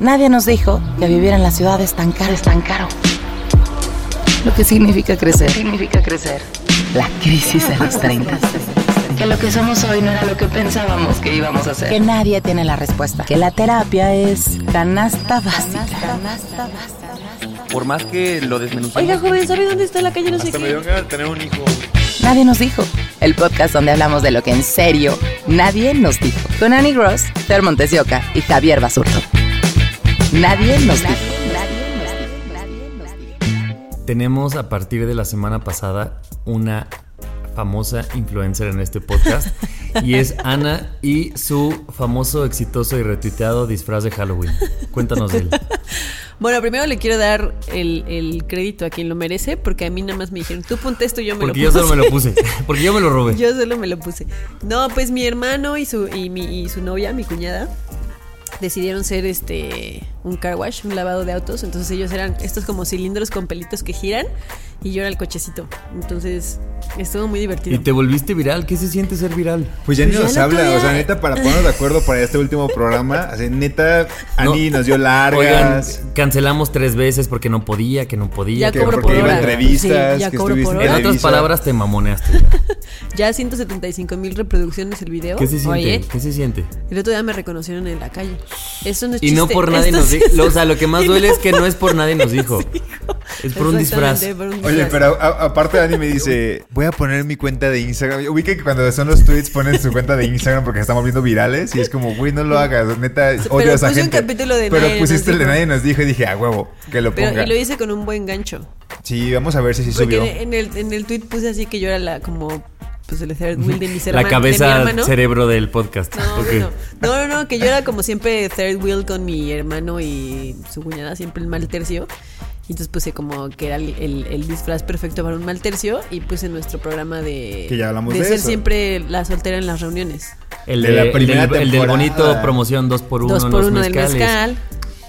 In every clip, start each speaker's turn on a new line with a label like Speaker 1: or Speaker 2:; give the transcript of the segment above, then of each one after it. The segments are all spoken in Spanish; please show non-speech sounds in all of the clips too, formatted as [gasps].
Speaker 1: Nadie nos dijo que vivir en la ciudad es tan caro, es tan caro. Lo que significa crecer.
Speaker 2: significa crecer?
Speaker 1: La crisis de los 30.
Speaker 2: Que lo que somos hoy no era lo que pensábamos que íbamos a ser.
Speaker 1: Que nadie tiene la respuesta. Que la terapia es canasta básica. Canasta básica.
Speaker 3: Por más que lo desmenucemos.
Speaker 4: Oiga, joven, ¿sabe dónde está la calle? No sé
Speaker 5: Hasta me
Speaker 4: qué.
Speaker 5: tener un hijo.
Speaker 1: Nadie nos dijo. El podcast donde hablamos de lo que en serio nadie nos dijo. Con Annie Gross, Fer Montes de Oca y Javier Basurto. Nadie nos dijo.
Speaker 6: Tenemos a partir de la semana pasada una famosa influencer en este podcast [laughs] y es Ana y su famoso, exitoso y retuiteado disfraz de Halloween. Cuéntanos de él.
Speaker 4: Bueno, primero le quiero dar el, el crédito a quien lo merece, porque a mí nada más me dijeron, tú ponte esto y yo me
Speaker 6: Porque
Speaker 4: lo
Speaker 6: yo
Speaker 4: puse.
Speaker 6: solo me lo puse. [laughs] Porque yo me lo robé.
Speaker 4: Yo solo me lo puse. No, pues mi hermano y su, y mi, y su novia, mi cuñada, decidieron ser este un car wash, un lavado de autos. Entonces ellos eran estos como cilindros con pelitos que giran y yo era el cochecito. Entonces estuvo muy divertido.
Speaker 6: Y te volviste viral. ¿Qué se siente ser viral?
Speaker 5: Pues ya ni
Speaker 4: Pues ya
Speaker 5: nos habla,
Speaker 4: día-
Speaker 5: o sea, neta, para ponernos de acuerdo para este último programa, [laughs] neta, Ani
Speaker 6: No.
Speaker 5: nos dio
Speaker 6: Oigan,
Speaker 5: largas.
Speaker 6: cancelamos tres veces porque no podía, que no podía.
Speaker 4: Ya
Speaker 6: que-
Speaker 4: cobro
Speaker 5: porque
Speaker 4: por
Speaker 5: iba a
Speaker 4: hora.
Speaker 5: entrevistas,
Speaker 4: Sí, ya
Speaker 5: que
Speaker 4: cobro
Speaker 5: estuviste
Speaker 4: por
Speaker 5: en
Speaker 6: En
Speaker 4: hora.
Speaker 6: otras palabras, te mamoneaste. ya. [laughs]
Speaker 4: Ya 175 mil reproducciones el video.
Speaker 6: ¿Qué se siente?
Speaker 4: Oye,
Speaker 6: ¿Qué se siente?
Speaker 4: el otro día me reconocieron en la calle. Eso no es
Speaker 6: Y no por nadie
Speaker 4: esto
Speaker 6: nos dijo. [laughs]
Speaker 4: es-
Speaker 6: O sea, lo que más duele
Speaker 4: no
Speaker 6: es que no es por nadie nos [laughs] dijo. Es por un disfraz.
Speaker 4: Exactamente, por un
Speaker 5: Oye,
Speaker 4: disfraz.
Speaker 5: pero a- aparte Ani me dice, voy a poner mi cuenta de Instagram. Ubica que cuando son los tweets ponen su cuenta de Instagram porque estamos viendo virales y es como, güey, no lo hagas, neta, odio
Speaker 4: Pero
Speaker 5: a esa
Speaker 4: puse un
Speaker 5: gente.
Speaker 4: capítulo de
Speaker 5: Pero
Speaker 4: Nadie nos
Speaker 5: pusiste el de nadie nos dijo y dije, a huevo, que lo ponga.
Speaker 4: Pero, y lo hice con un buen gancho.
Speaker 5: Sí, vamos a ver si sí
Speaker 4: Porque
Speaker 5: subió.
Speaker 4: en el, en el tweet puse así que yo era la como pues el third [laughs] wheel de mis
Speaker 6: La
Speaker 4: hermanos.
Speaker 6: cabeza cerebro del podcast.
Speaker 4: No,
Speaker 6: Ok.
Speaker 4: no, no, no, no, que yo era como siempre third wheel con mi hermano y su cuñada, siempre el mal tercio. Y entonces puse como que era el, el- el disfraz perfecto para un mal tercio y puse nuestro programa de,
Speaker 5: Que ya hablamos de
Speaker 4: ser
Speaker 5: eso.
Speaker 4: siempre la soltera en las reuniones.
Speaker 6: El,
Speaker 5: De
Speaker 6: de,
Speaker 5: la
Speaker 6: el
Speaker 5: primera
Speaker 6: del, el del bonito promoción 2 por 1
Speaker 4: Dos
Speaker 6: en
Speaker 4: por
Speaker 6: los
Speaker 4: uno del
Speaker 6: mezcales.
Speaker 4: mezcal.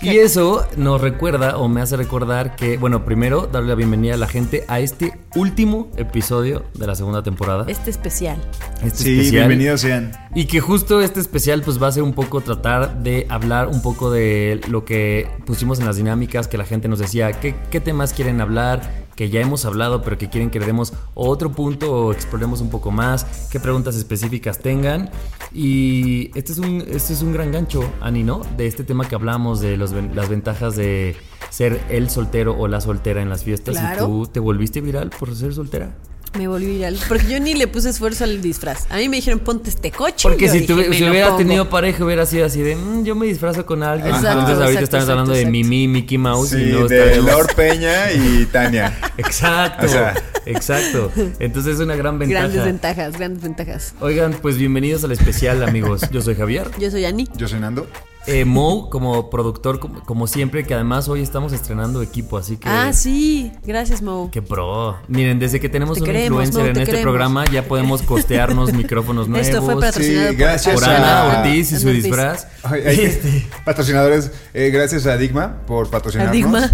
Speaker 6: Y eso nos recuerda o me hace recordar que, bueno, primero darle la bienvenida a la gente a este último episodio de la segunda temporada.
Speaker 4: Este especial.
Speaker 6: Este
Speaker 5: Sí,
Speaker 6: especial.
Speaker 5: bienvenidos sean.
Speaker 6: Y que justo este especial pues va a ser un poco tratar de hablar un poco de lo que pusimos en las dinámicas, que la gente nos decía, ¿qué, qué temas quieren hablar? Que ya hemos hablado, pero que quieren que le demos otro punto o exploremos un poco más, qué preguntas específicas tengan. Y este es un, este es un gran gancho, Ani, ¿no? De este tema que hablamos, de los las ventajas de ser el soltero o la soltera en las fiestas.
Speaker 4: Claro.
Speaker 6: ¿Y tú te volviste viral por ser soltera?
Speaker 4: Me volví viral. Porque yo ni le puse esfuerzo al disfraz. A mí me dijeron, ponte este coche.
Speaker 6: Porque si,
Speaker 4: dije,
Speaker 6: tenido pareja, hubiera sido así de "Mm, yo me disfrazo con alguien.
Speaker 4: Exacto,
Speaker 6: Entonces, ahorita
Speaker 4: exacto,
Speaker 6: estamos hablando
Speaker 4: exacto,
Speaker 6: de. Mimi, Mickey Mouse
Speaker 5: Sí,
Speaker 6: y no
Speaker 5: de
Speaker 6: estaremos-
Speaker 5: Lord Peña y Tania. [laughs]
Speaker 6: Exacto,
Speaker 5: O sea.
Speaker 6: exacto. Entonces, es una gran ventaja.
Speaker 4: Grandes ventajas, grandes ventajas.
Speaker 6: Oigan, pues bienvenidos al especial, amigos. Yo soy Javier.
Speaker 4: Yo soy Ani.
Speaker 5: Yo soy Nando.
Speaker 6: Eh, Mo, como productor, como, como siempre, que además hoy estamos estrenando equipo, así que.
Speaker 4: Ah, sí. Gracias, Mo.
Speaker 6: Qué pro. Miren, desde que tenemos
Speaker 4: Te
Speaker 6: un
Speaker 4: queremos,
Speaker 6: influencer
Speaker 4: Mo,
Speaker 6: en
Speaker 4: te
Speaker 6: este
Speaker 4: queremos.
Speaker 6: programa, ya podemos costearnos [laughs] micrófonos nuevos.
Speaker 4: Esto fue patrocinado
Speaker 5: Sí,
Speaker 4: por
Speaker 5: gracias
Speaker 6: por Ana
Speaker 5: a-
Speaker 6: Ortiz y su
Speaker 4: Ortiz.
Speaker 6: disfraz.
Speaker 5: Ay, ay, [laughs]
Speaker 6: Este,
Speaker 5: Patrocinadores, eh, gracias a Digma por patrocinarnos.
Speaker 4: Adigma.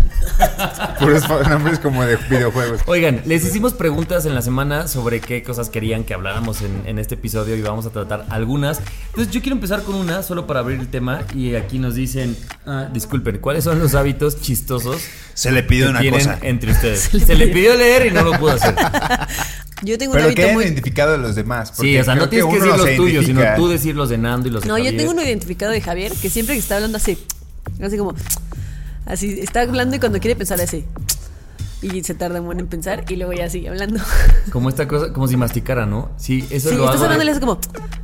Speaker 4: [laughs]
Speaker 5: Puros nombres como de videojuegos.
Speaker 6: Oigan, les hicimos preguntas en la semana sobre qué cosas querían que habláramos en, en este episodio y vamos a tratar algunas. Entonces yo quiero empezar con una solo para abrir el tema y aquí nos dicen, ah, disculpen, ¿cuáles son los hábitos chistosos
Speaker 5: Se le
Speaker 6: que
Speaker 5: una
Speaker 6: tienen
Speaker 5: cosa.
Speaker 6: entre ustedes? [laughs] Se le pidió leer y no lo pudo hacer. [laughs]
Speaker 4: Yo tengo un
Speaker 5: Pero que
Speaker 4: hábito
Speaker 5: hayan
Speaker 4: muy.
Speaker 5: identificado a los demás.
Speaker 6: Sí, o sea, no tienes que decir
Speaker 5: los
Speaker 6: tuyos, sino tú decir los de Nando y los de
Speaker 4: No, yo
Speaker 6: Javier.
Speaker 4: tengo uno identificado de Javier que siempre que está hablando así. Así como. Así, está hablando y cuando quiere pensar así. Y se tarda un buen en pensar y luego ya sigue hablando. [laughs]
Speaker 6: Como esta cosa, como si masticara, ¿no? Sí, eso
Speaker 4: Sí,
Speaker 6: lo
Speaker 4: estás
Speaker 6: hago.
Speaker 4: hablando y le
Speaker 6: de-
Speaker 4: haces como.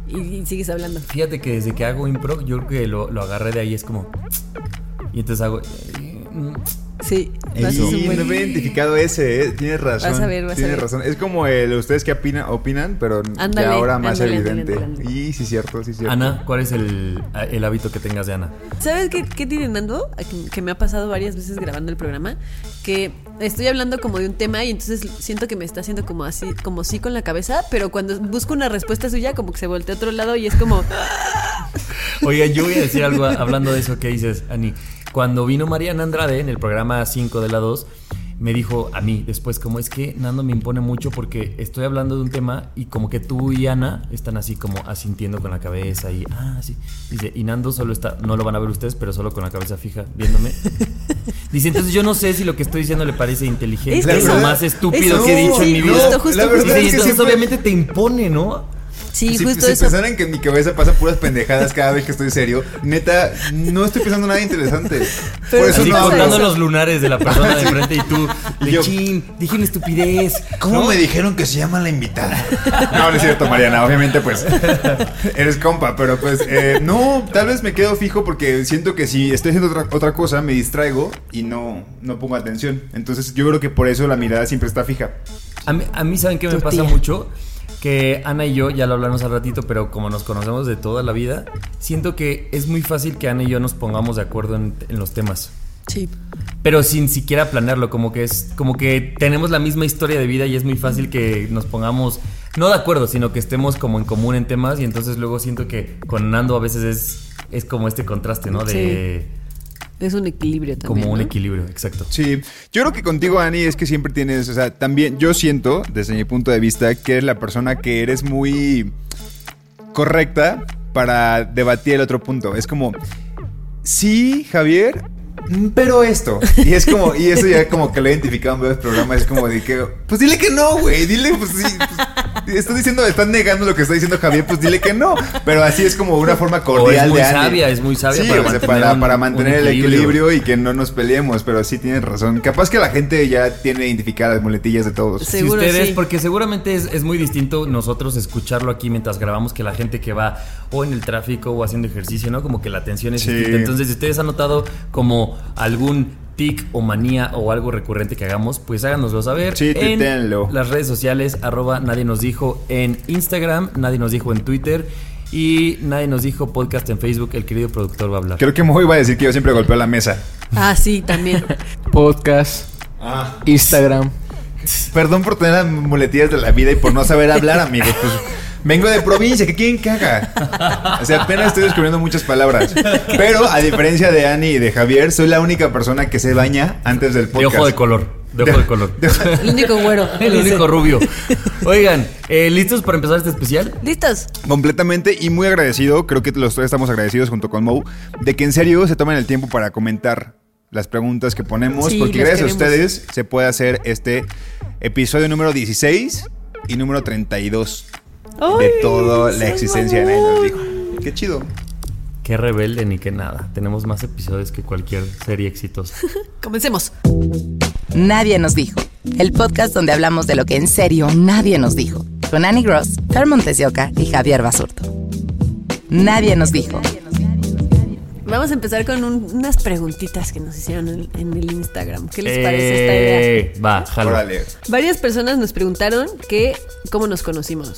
Speaker 4: Y, y sigues hablando.
Speaker 6: Fíjate que desde que hago impro, yo creo que lo, lo agarré de ahí, es como... Y entonces hago...
Speaker 4: Sí, haces un
Speaker 5: Y no había identificado ese, ¿eh? Tienes razón.
Speaker 4: Vas a ver, vas a
Speaker 5: Tienes
Speaker 4: ver.
Speaker 5: razón. Es como el ustedes que opinan, opinan pero
Speaker 4: Ándale,
Speaker 5: ya ahora más
Speaker 4: ándale,
Speaker 5: evidente.
Speaker 4: ándale, ándale.
Speaker 5: Y sí, cierto, sí, cierto.
Speaker 6: Ana, ¿cuál es el, el hábito que tengas de Ana?
Speaker 4: ¿Sabes qué, qué tiene Nando? Que, que me ha pasado varias veces grabando el programa. Que estoy hablando como de un tema y entonces siento que me está haciendo como así, como sí con la cabeza, pero cuando busco una respuesta suya, como que se voltea a otro lado y es como. [laughs]
Speaker 6: Oiga, yo voy a decir algo hablando de eso que dices, Ani. Cuando vino Mariana Andrade en el programa 5 de la 2, me dijo a mí después como es que Nando me impone mucho porque estoy hablando de un tema y como que tú y Ana están así como asintiendo con la cabeza y ah sí dice y Nando solo está no lo van a ver ustedes pero solo con la cabeza fija viéndome [laughs] dice entonces yo no sé si lo que estoy diciendo le parece inteligente
Speaker 4: Es
Speaker 6: lo más estúpido que he dicho en mi vida
Speaker 4: justo, justo,
Speaker 5: La verdad
Speaker 6: Dice, y
Speaker 5: es que
Speaker 6: entonces
Speaker 5: siempre-
Speaker 6: obviamente te impone no
Speaker 4: Sí,
Speaker 5: si,
Speaker 4: justo
Speaker 5: si
Speaker 4: eso.
Speaker 5: pensaran que en mi cabeza pasan puras pendejadas cada vez que estoy serio, neta, no estoy pensando nada interesante.
Speaker 4: Pero
Speaker 5: Por eso
Speaker 6: Así
Speaker 5: no
Speaker 6: contando los lunares de la persona de enfrente y tú,
Speaker 5: Y
Speaker 6: de
Speaker 5: yo-
Speaker 6: chin, dije una estupidez.
Speaker 5: ¿Cómo
Speaker 6: ¿no?
Speaker 5: me dijeron que se llama la invitada? No, no es cierto, Mariana. Obviamente, pues, eres compa, pero pues, eh, no, tal vez me quedo fijo porque siento que si estoy haciendo otra, otra cosa, me distraigo y no, no pongo atención. Entonces, yo creo que por eso la mirada siempre está fija.
Speaker 6: A mí, a mí ¿saben qué me
Speaker 4: Tu
Speaker 6: pasa
Speaker 4: tía.
Speaker 6: mucho? Que Ana y yo, ya lo hablamos al ratito, pero como nos conocemos de toda la vida, siento que es muy fácil que Ana y yo nos pongamos de acuerdo en, en los temas.
Speaker 4: Sí.
Speaker 6: Pero sin siquiera planearlo, como que es como que tenemos la misma historia de vida y es muy fácil que nos pongamos no de acuerdo, sino que estemos como en común en temas y entonces luego siento que con Nando a veces es es como este contraste, ¿no? De
Speaker 4: Es un equilibrio también.
Speaker 6: como un
Speaker 4: ¿no?
Speaker 6: equilibrio, exacto.
Speaker 5: Sí, yo creo que contigo, Ani, es que siempre tienes, o sea, también yo siento, desde mi punto de vista, que eres la persona que eres muy correcta para debatir el otro punto. Es como, sí, Javier, pero esto. Y es como, y eso ya como que lo he identificado en varios programas, es como de que, pues dile que no, güey, dile, pues sí. pues, estás diciendo, estás negando lo que está diciendo Javier, pues dile que no. Pero así es como una forma cordial
Speaker 6: es muy
Speaker 5: de
Speaker 6: sabia, es muy sabia
Speaker 5: Sí,
Speaker 6: para
Speaker 5: o sea,
Speaker 6: mantener
Speaker 5: para,
Speaker 6: un-
Speaker 5: para
Speaker 6: un
Speaker 5: mantener el
Speaker 6: equilibrio.
Speaker 5: equilibrio y que no nos peleemos, pero sí tienes razón. Capaz que la gente ya tiene identificadas las muletillas de todos.
Speaker 4: Seguro
Speaker 6: si ustedes,
Speaker 4: sí.
Speaker 6: porque seguramente es, es muy distinto nosotros escucharlo aquí mientras grabamos que la gente que va o en el tráfico o haciendo ejercicio, ¿no? Como que la atención es
Speaker 5: Sí.
Speaker 6: distinta. Entonces, si ustedes han notado como algún tic o manía o algo recurrente que hagamos, pues háganoslo saber
Speaker 5: Sí,
Speaker 6: en las redes sociales, arroba nadie nos dijo en Instagram, nadie nos dijo en Twitter y nadie nos dijo podcast en Facebook, el querido productor va a hablar.
Speaker 5: Creo que Mo iba a decir que yo siempre golpeo la mesa.
Speaker 4: Ah, sí, también. [laughs]
Speaker 3: Podcast, Instagram.
Speaker 5: Perdón por tener las muletillas de la vida y por no saber hablar, amigos. Pues vengo de provincia, ¿qué quieren que haga? O sea, apenas estoy descubriendo muchas palabras. Pero a diferencia de Ani y de Javier, soy la única persona que se baña antes del
Speaker 6: De
Speaker 5: podcast.
Speaker 6: ojo de color, de ojo de color.
Speaker 4: El único güero. [laughs]
Speaker 6: El
Speaker 4: dice.
Speaker 6: único rubio. Oigan, eh, ¿listos para empezar este especial?
Speaker 4: ¿Listos?
Speaker 5: Completamente y muy agradecido, creo que los tres estamos agradecidos junto con Mo, de que en serio se tomen el tiempo para comentar las preguntas que ponemos,
Speaker 4: Sí,
Speaker 5: porque gracias a ustedes se puede hacer este episodio número 16 y número 32 de toda la existencia de Nadie nos
Speaker 4: mamón.
Speaker 5: dijo. Qué chido.
Speaker 6: Qué rebelde ni qué nada. Tenemos más episodios que cualquier serie exitosa. [laughs]
Speaker 4: Comencemos.
Speaker 1: Nadie nos dijo. El podcast donde hablamos de lo que en serio nadie nos dijo. Con Annie Gross, Fer Montes de Oca y Javier Basurto. Nadie nos dijo.
Speaker 4: Vamos a empezar con un- unas preguntitas que nos hicieron en, en el Instagram. ¿Qué les parece esta idea?
Speaker 6: Eh, Va, jalo.
Speaker 5: Órale.
Speaker 4: Varias personas nos preguntaron que cómo nos conocimos.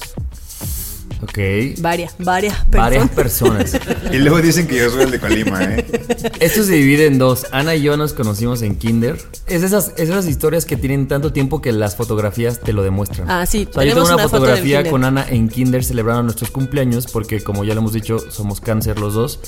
Speaker 6: Ok.
Speaker 4: Varias, varias personas.
Speaker 6: Varias personas. [laughs]
Speaker 5: Y luego dicen que yo soy el de Colima, ¿eh?
Speaker 6: Esto se divide en dos. Ana y yo nos conocimos en Kinder. Es esas, es esas historias que tienen tanto tiempo que las fotografías te lo demuestran.
Speaker 4: Ah, sí,
Speaker 6: O sea, yo tengo una,
Speaker 4: una
Speaker 6: fotografía con Ana en Kinder celebrando nuestros cumpleaños porque como ya lo hemos dicho, somos cáncer los dos.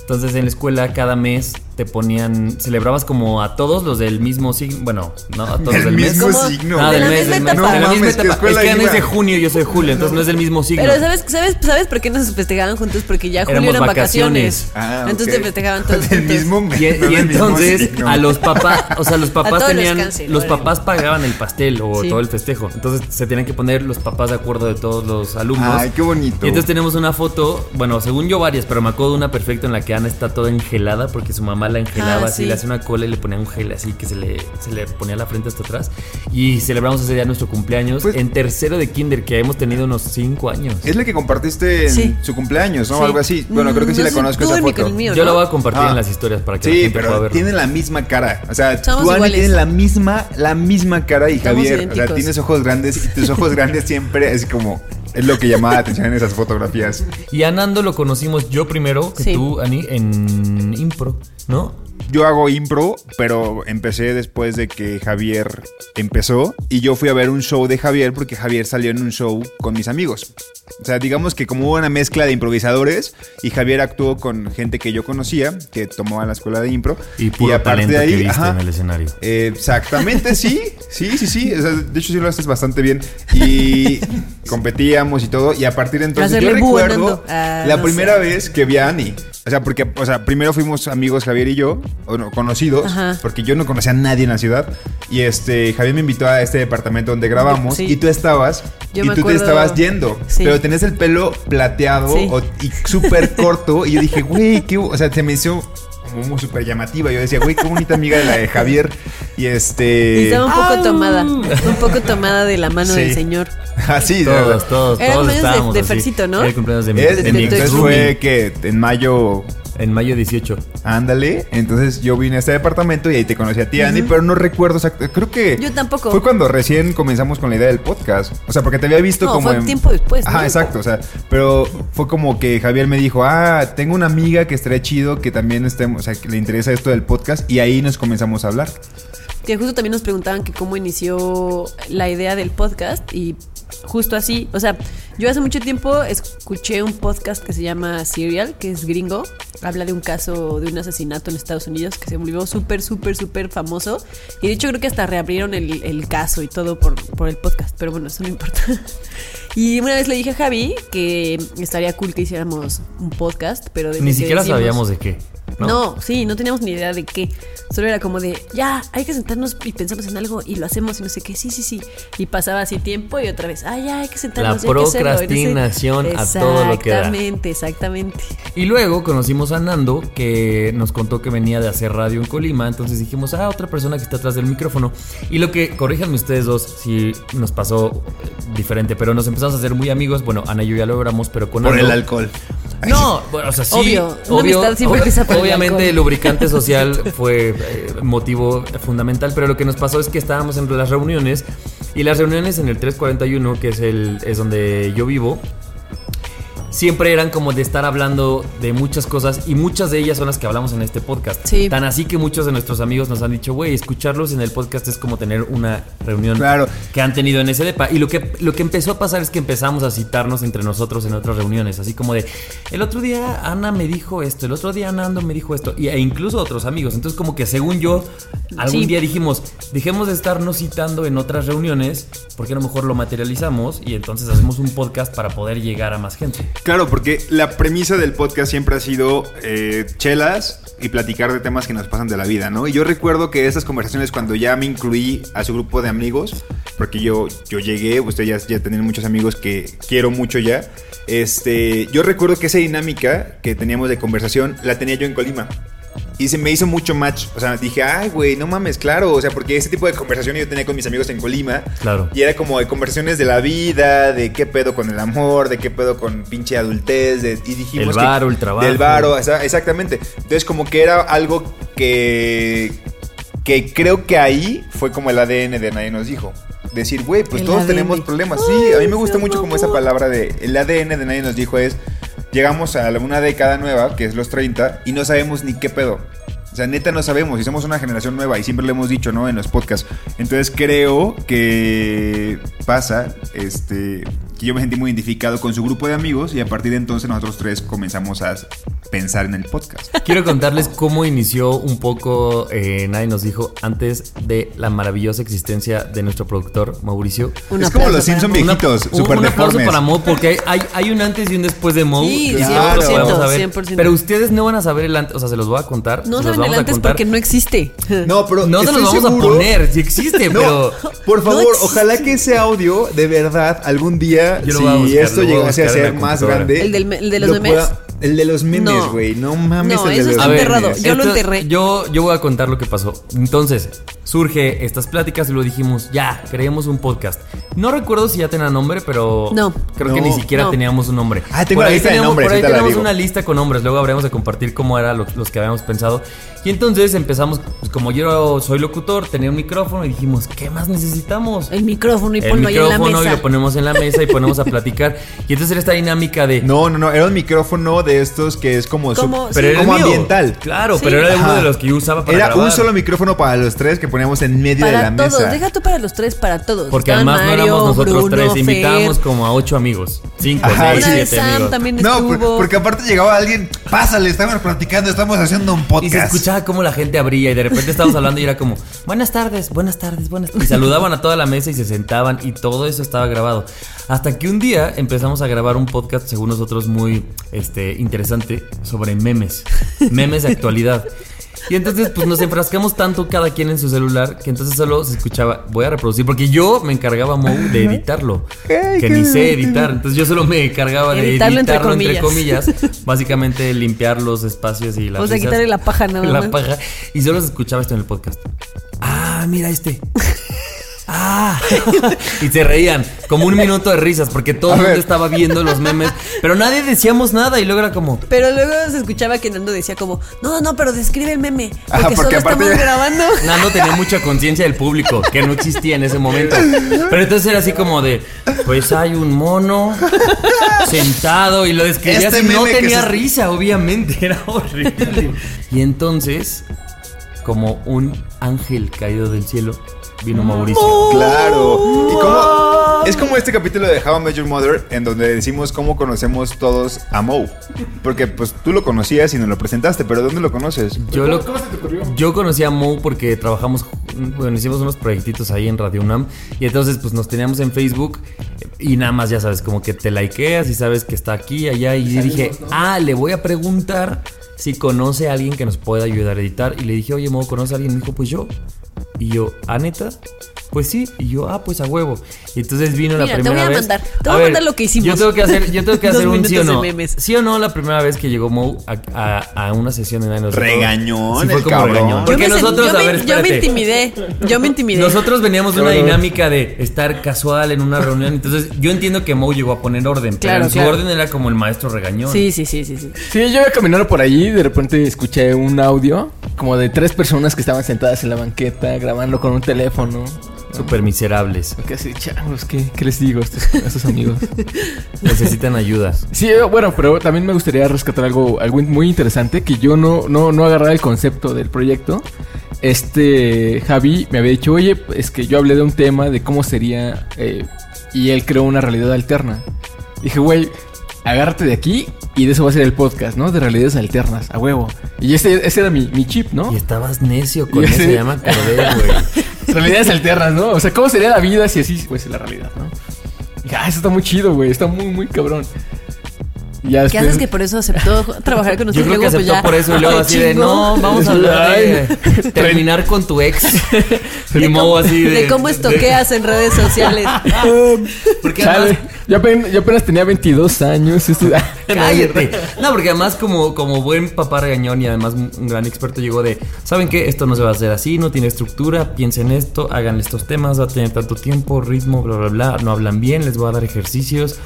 Speaker 6: Entonces en la escuela cada mes te ponían, celebrabas como a todos los del mismo signo, bueno, no a todos [laughs]
Speaker 5: El
Speaker 6: del mes.
Speaker 5: mismo
Speaker 4: ¿Cómo?
Speaker 5: signo.
Speaker 4: De
Speaker 6: del
Speaker 4: la
Speaker 6: mes,
Speaker 4: misma
Speaker 6: del mes.
Speaker 4: etapa.
Speaker 6: de la
Speaker 5: No
Speaker 6: misma
Speaker 5: mames, ¿qué
Speaker 6: etapa. Es que Ana es de junio y yo soy de julio, entonces no es del mismo signo.
Speaker 4: Pero ¿sabes, sabes, ¿sabes por qué nos festejaban juntos? Porque ya julio
Speaker 6: Éramos
Speaker 4: eran
Speaker 6: vacaciones.
Speaker 4: vacaciones.
Speaker 5: Ah,
Speaker 4: Entonces te festejaban todos [laughs]
Speaker 5: Del
Speaker 4: juntos.
Speaker 5: mismo mes,
Speaker 6: Y, y
Speaker 5: no del mismo
Speaker 6: entonces a los papás, o sea, los [laughs] papás
Speaker 4: los
Speaker 6: tenían,
Speaker 4: cáncer,
Speaker 6: los
Speaker 4: órale.
Speaker 6: papás pagaban el pastel o
Speaker 4: Sí.
Speaker 6: todo el festejo. Entonces se tenían que poner los papás de acuerdo de todos los alumnos.
Speaker 5: Ay, qué bonito.
Speaker 6: Y entonces tenemos una foto, bueno, según yo varias, pero me acuerdo de una perfecta en la que Ana está toda engelada porque su mamá la engelaba
Speaker 4: Ah,
Speaker 6: así,
Speaker 4: sí.
Speaker 6: le hacía una cola y le ponía un gel así que se le, se le ponía la frente hasta atrás. Y celebramos ese día nuestro cumpleaños
Speaker 5: Pues-
Speaker 6: en tercero de kinder, que hemos tenido unos cinco años.
Speaker 5: Es la que compartiste en
Speaker 4: Sí.
Speaker 5: su cumpleaños, ¿no?
Speaker 4: Sí.
Speaker 5: Algo así. Bueno, creo que sí
Speaker 4: No
Speaker 5: la conozco esa foto.
Speaker 6: Yo
Speaker 4: ¿no?
Speaker 6: lo voy a compartir
Speaker 5: Ah.
Speaker 6: en las historias para que la
Speaker 5: Sí,
Speaker 6: gente pueda
Speaker 5: pero
Speaker 6: verlo.
Speaker 5: tienen la misma cara. O sea,
Speaker 4: Somos
Speaker 5: tú, Ani,
Speaker 4: iguales.
Speaker 5: tienes la misma, la misma cara y Javier. O sea,
Speaker 4: idénticos.
Speaker 5: tienes ojos grandes y tus ojos [laughs] grandes siempre es como. Es lo que llamaba la atención en esas fotografías.
Speaker 6: Y a Nando lo conocimos yo primero que
Speaker 4: Sí.
Speaker 6: tú, Ani, en Impro, ¿no?
Speaker 5: Yo hago impro, pero empecé después de que Javier empezó y yo fui a ver un show de Javier porque Javier salió en un show con mis amigos. O sea, digamos que como hubo una mezcla de improvisadores y Javier actuó con gente que yo conocía, que tomaba la escuela de impro.
Speaker 6: Y puro
Speaker 5: aparte
Speaker 6: talento
Speaker 5: de ahí,
Speaker 6: que viste
Speaker 5: ajá,
Speaker 6: en el escenario.
Speaker 5: Eh, Exactamente, sí, sí, sí, sí. O sea, de hecho, sí lo haces bastante bien. Y [laughs] competíamos y todo. Y a partir de entonces, yo
Speaker 4: Hacerle
Speaker 5: recuerdo.
Speaker 4: Ah,
Speaker 5: la
Speaker 4: no
Speaker 5: primera
Speaker 4: sé.
Speaker 5: vez que vi a Ani. O sea, porque, o sea, primero fuimos amigos Javier y yo, o no, conocidos,
Speaker 4: Ajá.
Speaker 5: porque yo no conocía a nadie en la ciudad. Y este, Javier me invitó a este departamento donde grabamos.
Speaker 4: Sí.
Speaker 5: Y tú estabas.
Speaker 4: Yo
Speaker 5: y tú
Speaker 4: acuerdo-
Speaker 5: te estabas yendo.
Speaker 4: Sí.
Speaker 5: Pero tenés el pelo plateado
Speaker 4: Sí.
Speaker 5: o- y súper corto. Y yo dije, güey, qué. O sea, se me hizo como muy súper llamativa. Yo decía, güey, qué bonita amiga de la de Javier. Y este.
Speaker 4: Y estaba un poco tomada. Un poco tomada de la mano
Speaker 5: Sí.
Speaker 4: del señor. [laughs]
Speaker 5: Así,
Speaker 6: Todos, todos,
Speaker 4: Era
Speaker 6: todos
Speaker 4: cumpleaños de-
Speaker 6: estábamos
Speaker 4: de. Fercito, ¿no?
Speaker 6: Era el cumpleaños de mi,
Speaker 5: Es,
Speaker 6: de
Speaker 4: de
Speaker 6: mi
Speaker 5: entonces fue que en mayo,
Speaker 6: En mayo 18.
Speaker 5: ándale, entonces yo vine a este departamento y ahí te conocí a ti, Andy, pero no recuerdo exacto, creo que
Speaker 4: Yo tampoco.
Speaker 5: fue cuando recién comenzamos con la idea del podcast, o sea, porque te había visto
Speaker 4: No,
Speaker 5: como
Speaker 4: fue
Speaker 5: en-
Speaker 4: tiempo después, ¿no?
Speaker 5: Ajá, exacto, o sea, pero fue como que Javier me dijo, ah, tengo una amiga que estaría chido que también estemos, o sea, que le interesa esto del podcast y ahí nos comenzamos a hablar.
Speaker 4: Que justo también nos preguntaban que cómo inició la idea del podcast y justo así, o sea, yo hace mucho tiempo escuché un podcast que se llama Serial, que es gringo, habla de un caso de un asesinato en Estados Unidos que se volvió súper, súper, súper famoso y de hecho creo que hasta reabrieron el, el caso y todo por, por el podcast, pero bueno, eso no importa. [laughs] Y una vez le dije a Javi que estaría cool que hiciéramos un podcast, pero desde
Speaker 6: Ni siquiera
Speaker 4: decimos-
Speaker 6: sabíamos de qué. ¿No?
Speaker 4: no, sí, no teníamos ni idea de qué. Solo era como de, ya, hay que sentarnos y pensamos en algo y lo hacemos y no sé qué. Sí, sí, sí. Y pasaba así tiempo y otra vez, ah, ya, hay que sentarnos.
Speaker 6: La
Speaker 4: ya hay que hacerlo", y no sé.
Speaker 6: procrastinación a todo lo que da.
Speaker 4: Exactamente, exactamente.
Speaker 6: Y luego conocimos a Nando, que nos contó que venía de hacer radio en Colima. Entonces dijimos, ah, otra persona que está atrás del micrófono. Y lo que, corríjanme ustedes dos si nos pasó eh, diferente, pero nos empezamos a hacer muy amigos. Bueno, Ana y yo ya lo logramos, pero con
Speaker 5: Por
Speaker 6: Nando-
Speaker 5: el alcohol.
Speaker 6: No, bueno, o sea, sí.
Speaker 4: Obvio, una amistad siempre empieza por
Speaker 6: Obviamente el lubricante [laughs] social fue eh, motivo fundamental, pero lo que nos pasó es que estábamos en las reuniones y las reuniones en el 341, que es el es donde yo vivo, siempre eran como de estar hablando de muchas cosas y muchas de ellas son las que hablamos en este podcast.
Speaker 4: Sí.
Speaker 6: Tan así que muchos de nuestros amigos nos han dicho, güey, escucharlos en el podcast es como tener una reunión
Speaker 5: Claro.
Speaker 6: que han tenido en ese depa. Y lo que, lo que empezó a pasar es que empezamos a citarnos entre nosotros en otras reuniones, así como de, el otro día Ana me dijo esto, el otro día Nando me dijo esto, y, e incluso otros amigos. Entonces como que según yo, algún
Speaker 4: Sí.
Speaker 6: día dijimos, dejemos de estarnos citando en otras reuniones, porque a lo mejor lo materializamos y entonces hacemos un podcast para poder llegar a más gente.
Speaker 5: Claro, porque la premisa del podcast siempre ha sido eh, chelas y platicar de temas que nos pasan de la vida, ¿no? Y yo recuerdo que esas conversaciones cuando ya me incluí a su grupo de amigos, porque yo, yo llegué, ustedes ya, ya tienen muchos amigos que quiero mucho ya, este, yo recuerdo que esa dinámica que teníamos de conversación la tenía yo en Colima. Y se me hizo mucho match. O sea, dije, ay, güey, no mames, claro. O sea, porque ese tipo de conversación yo tenía con mis amigos en Colima.
Speaker 6: Claro.
Speaker 5: Y era como de conversaciones de la vida, de qué pedo con el amor, de qué pedo con pinche adultez. De, y dijimos.
Speaker 6: El
Speaker 5: que-
Speaker 6: varo, el trabajo.
Speaker 5: Del varo, esa- exactamente. Entonces, como que era algo que. Que creo que ahí fue como el ADN de Nadie nos dijo. Decir, güey, pues
Speaker 4: El
Speaker 5: todos
Speaker 4: ADN.
Speaker 5: tenemos problemas. Sí, a mí me gusta mucho como esa palabra de. El ADN de Nadie nos dijo es. Llegamos a una década nueva, que es los 30, y no sabemos ni qué pedo. O sea, neta no sabemos y somos una generación nueva y siempre lo hemos dicho, ¿no? En los podcasts. Entonces creo que pasa, este, que yo me sentí muy identificado con su grupo de amigos y a partir de entonces nosotros tres comenzamos a pensar en el podcast.
Speaker 6: Quiero contarles cómo inició un poco, eh, nadie nos dijo, antes de la maravillosa existencia de nuestro productor Mauricio.
Speaker 5: Es como los Simpson viejitos,
Speaker 6: un,
Speaker 5: super
Speaker 6: un aplauso para Mo porque hay, hay un antes y un después de Mo.
Speaker 4: Sí,
Speaker 6: que
Speaker 4: 100%,
Speaker 6: nosotros vamos a ver.
Speaker 4: 100%.
Speaker 6: Pero ustedes no van a saber el antes, o sea, se los voy a contar.
Speaker 4: No saben
Speaker 6: vamos
Speaker 4: el
Speaker 6: a
Speaker 4: antes porque no existe.
Speaker 5: No, pero
Speaker 6: No se
Speaker 5: estoy
Speaker 6: los vamos a
Speaker 5: seguro-
Speaker 6: poner, si existe, [laughs]
Speaker 5: No,
Speaker 6: pero
Speaker 5: por favor, ojalá que ese audio de verdad algún día, Si esto llegase a ser más grande,
Speaker 4: ¿El del el de los
Speaker 5: lo
Speaker 4: memes?
Speaker 5: pueda- El de los memes,
Speaker 4: No.
Speaker 5: güey. No, mames,
Speaker 4: No,
Speaker 5: el de
Speaker 4: eso
Speaker 5: los
Speaker 4: está
Speaker 5: memes.
Speaker 4: enterrado. Yo lo enterré.
Speaker 6: Yo, yo voy a contar lo que pasó. Entonces, surge estas pláticas y lo dijimos, ya, creemos un podcast. No recuerdo si ya tenía nombre, pero
Speaker 4: No.
Speaker 6: creo que
Speaker 5: No.
Speaker 6: ni siquiera
Speaker 4: No.
Speaker 6: teníamos un nombre.
Speaker 5: Ah, tengo
Speaker 6: Por
Speaker 5: la
Speaker 6: ahí
Speaker 5: lista de
Speaker 6: teníamos-
Speaker 5: nombres,
Speaker 6: Por ahí tenemos una lista con nombres, luego habremos de compartir cómo eran los, los que habíamos pensado. Y entonces empezamos, pues, como yo soy locutor, tenía un micrófono y dijimos, ¿qué más necesitamos?
Speaker 4: El micrófono y
Speaker 6: el
Speaker 4: ponlo ahí en la
Speaker 6: micrófono y
Speaker 4: mesa.
Speaker 6: lo ponemos en la mesa y ponemos a platicar. Y entonces era esta dinámica de...
Speaker 5: No, no, no. Era un micrófono de estos que es como,
Speaker 6: pero
Speaker 4: sí.
Speaker 6: era el
Speaker 5: como ambiental.
Speaker 6: Claro,
Speaker 4: Sí.
Speaker 6: pero era uno
Speaker 5: Ajá.
Speaker 6: de los que yo usaba para
Speaker 5: Era un solo micrófono para los tres que poníamos en medio de la
Speaker 4: Para todos,
Speaker 5: mesa.
Speaker 4: deja tú para los tres, para todos.
Speaker 6: Porque
Speaker 4: Estaban
Speaker 6: además no éramos nosotros
Speaker 4: Bruno,
Speaker 6: tres, invitábamos
Speaker 4: Fer.
Speaker 6: como a ocho amigos. Cinco,
Speaker 5: Ajá,
Speaker 6: seis,
Speaker 4: de
Speaker 6: siete
Speaker 4: Sam
Speaker 6: amigos.
Speaker 4: también
Speaker 5: No, por- porque aparte llegaba alguien, pásale, estamos platicando, estamos haciendo un
Speaker 6: Y se
Speaker 5: podcast.
Speaker 6: escuchaba como la gente abría y de repente estábamos hablando y era como, buenas tardes, buenas tardes, buenas Y saludaban a toda la mesa y se sentaban y todo eso estaba grabado. Hasta que un día empezamos a grabar un podcast, según nosotros, muy este, interesante sobre memes. [laughs] Memes de actualidad. Y entonces, pues nos enfrascamos tanto cada quien en su celular que entonces solo se escuchaba, voy a reproducir, porque yo me encargaba, Mo, de editarlo.
Speaker 5: Ay,
Speaker 6: que ni sé editar. Entonces yo solo me encargaba de
Speaker 4: Editarlo
Speaker 6: editarlo,
Speaker 4: entre
Speaker 6: entre, comillas. [laughs] Básicamente limpiar los espacios y las
Speaker 4: O sea,
Speaker 6: risas.
Speaker 4: quitarle la paja nada
Speaker 6: La
Speaker 4: más.
Speaker 6: paja. Y solo se escuchaba esto en el podcast. Ah, mira este. [laughs] Ah, [laughs] y se reían como un minuto de risas porque todo
Speaker 5: A
Speaker 6: el mundo
Speaker 5: ver.
Speaker 6: estaba viendo los memes, pero nadie decíamos nada y luego era como,
Speaker 4: Pero luego se escuchaba que Nando decía como, no, no, pero describe el meme. Porque, solo
Speaker 5: aparte
Speaker 4: estamos grabando. [laughs]
Speaker 6: Nando tenía mucha conciencia del público, que no existía en ese momento. Pero entonces era así como de, pues hay un mono sentado y lo describía
Speaker 5: Este
Speaker 6: así, no tenía
Speaker 5: se-
Speaker 6: risa, obviamente, [laughs] era horrible. Y entonces, como un ángel caído del cielo, vino Mauricio.
Speaker 5: Claro. Y como, es como este capítulo de How I Met Your Mother en donde decimos cómo conocemos todos a Moe. Porque pues tú lo conocías y nos lo presentaste, pero ¿dónde lo conoces?
Speaker 6: Yo, lo, yo conocí a Mo porque trabajamos, bueno, hicimos unos proyectitos ahí en Radio UNAM y entonces pues nos teníamos en Facebook y nada más ya sabes, como que te likeas y sabes que está aquí, allá y dije, ah, le voy a preguntar si conoce a alguien que nos pueda ayudar a editar y le dije, oye Mo, ¿conoce a alguien? Me dijo, pues yo. Y yo, ¿ah, neta? Pues sí, y yo, ah, pues a huevo. Y entonces vino la
Speaker 4: te
Speaker 6: primera
Speaker 4: voy a
Speaker 6: vez.
Speaker 4: mandar- te voy a mandar lo que hicimos.
Speaker 6: Yo tengo que hacer, yo tengo que [laughs]
Speaker 4: Dos
Speaker 6: hacer un sí o
Speaker 4: minutos de
Speaker 6: no.
Speaker 4: memes.
Speaker 6: ¿Sí o no la primera vez que llegó Mo a, a- a una sesión en Años
Speaker 5: Regañón,
Speaker 6: Sí, fue
Speaker 5: el
Speaker 6: como
Speaker 5: cabrón.
Speaker 6: regañón.
Speaker 5: Yo
Speaker 6: Porque
Speaker 4: yo, me,
Speaker 6: nosotros,
Speaker 4: yo
Speaker 6: a
Speaker 4: me-
Speaker 6: ver,
Speaker 4: yo me intimidé. Yo me intimidé.
Speaker 6: Nosotros veníamos de una dinámica de estar casual en una reunión. Entonces, yo entiendo que Mo llegó a poner orden. pero
Speaker 4: Claro,
Speaker 6: en su
Speaker 4: claro.
Speaker 6: orden era como el maestro regañón.
Speaker 4: Sí, sí, sí, sí, sí.
Speaker 3: Sí, yo iba caminando por allí y de repente escuché un audio como de tres personas que estaban sentadas en la banqueta grabando con un teléfono.
Speaker 6: Súper miserables.
Speaker 3: Que así, chavos, ¿qué, qué les digo a estos, a estos amigos? [laughs]
Speaker 6: Necesitan ayuda.
Speaker 3: Sí, eh, bueno, pero también me gustaría rescatar algo, algo muy interesante que yo no, no, no agarraba el concepto del proyecto. Este Javi me había dicho, oye, es que yo hablé de un tema de cómo sería eh, y él creó una realidad alterna. Dije, güey, agárrate de aquí y de eso va a ser el podcast, ¿no? De realidades alternas, a huevo. Y ese, ese era mi, mi chip, ¿no?
Speaker 6: Y estabas necio con
Speaker 3: Y
Speaker 6: eso.
Speaker 3: ese-
Speaker 6: Ya me acordé, güey. [laughs]
Speaker 3: realidades alternas, ¿no? O sea, ¿cómo sería la vida si así fuese la realidad, ¿no? Dije, ah, eso está muy chido, güey, está muy, muy cabrón. Ya
Speaker 4: ¿Qué
Speaker 3: después-
Speaker 4: haces que por eso aceptó trabajar con
Speaker 6: Yo
Speaker 4: nosotros?
Speaker 6: creo que
Speaker 4: Luego, pues,
Speaker 6: aceptó
Speaker 4: ya,
Speaker 6: por eso y luego así de no, vamos a hablar de [laughs] terminar con tu ex. [laughs] Y [laughs] Mo así de.
Speaker 4: De cómo estoqueas en redes sociales.
Speaker 6: Porque
Speaker 3: Chale,
Speaker 6: además,
Speaker 3: yo, apenas, yo apenas tenía 22 años. esto-
Speaker 6: Cállate. No, porque además como, como buen papá regañón y además un un gran experto llegó de, ¿saben qué? Esto no se va a hacer así, no tiene estructura, piensen esto, hagan estos temas, va a tener tanto tiempo, ritmo, bla, bla, bla, no hablan bien, les voy a dar ejercicios.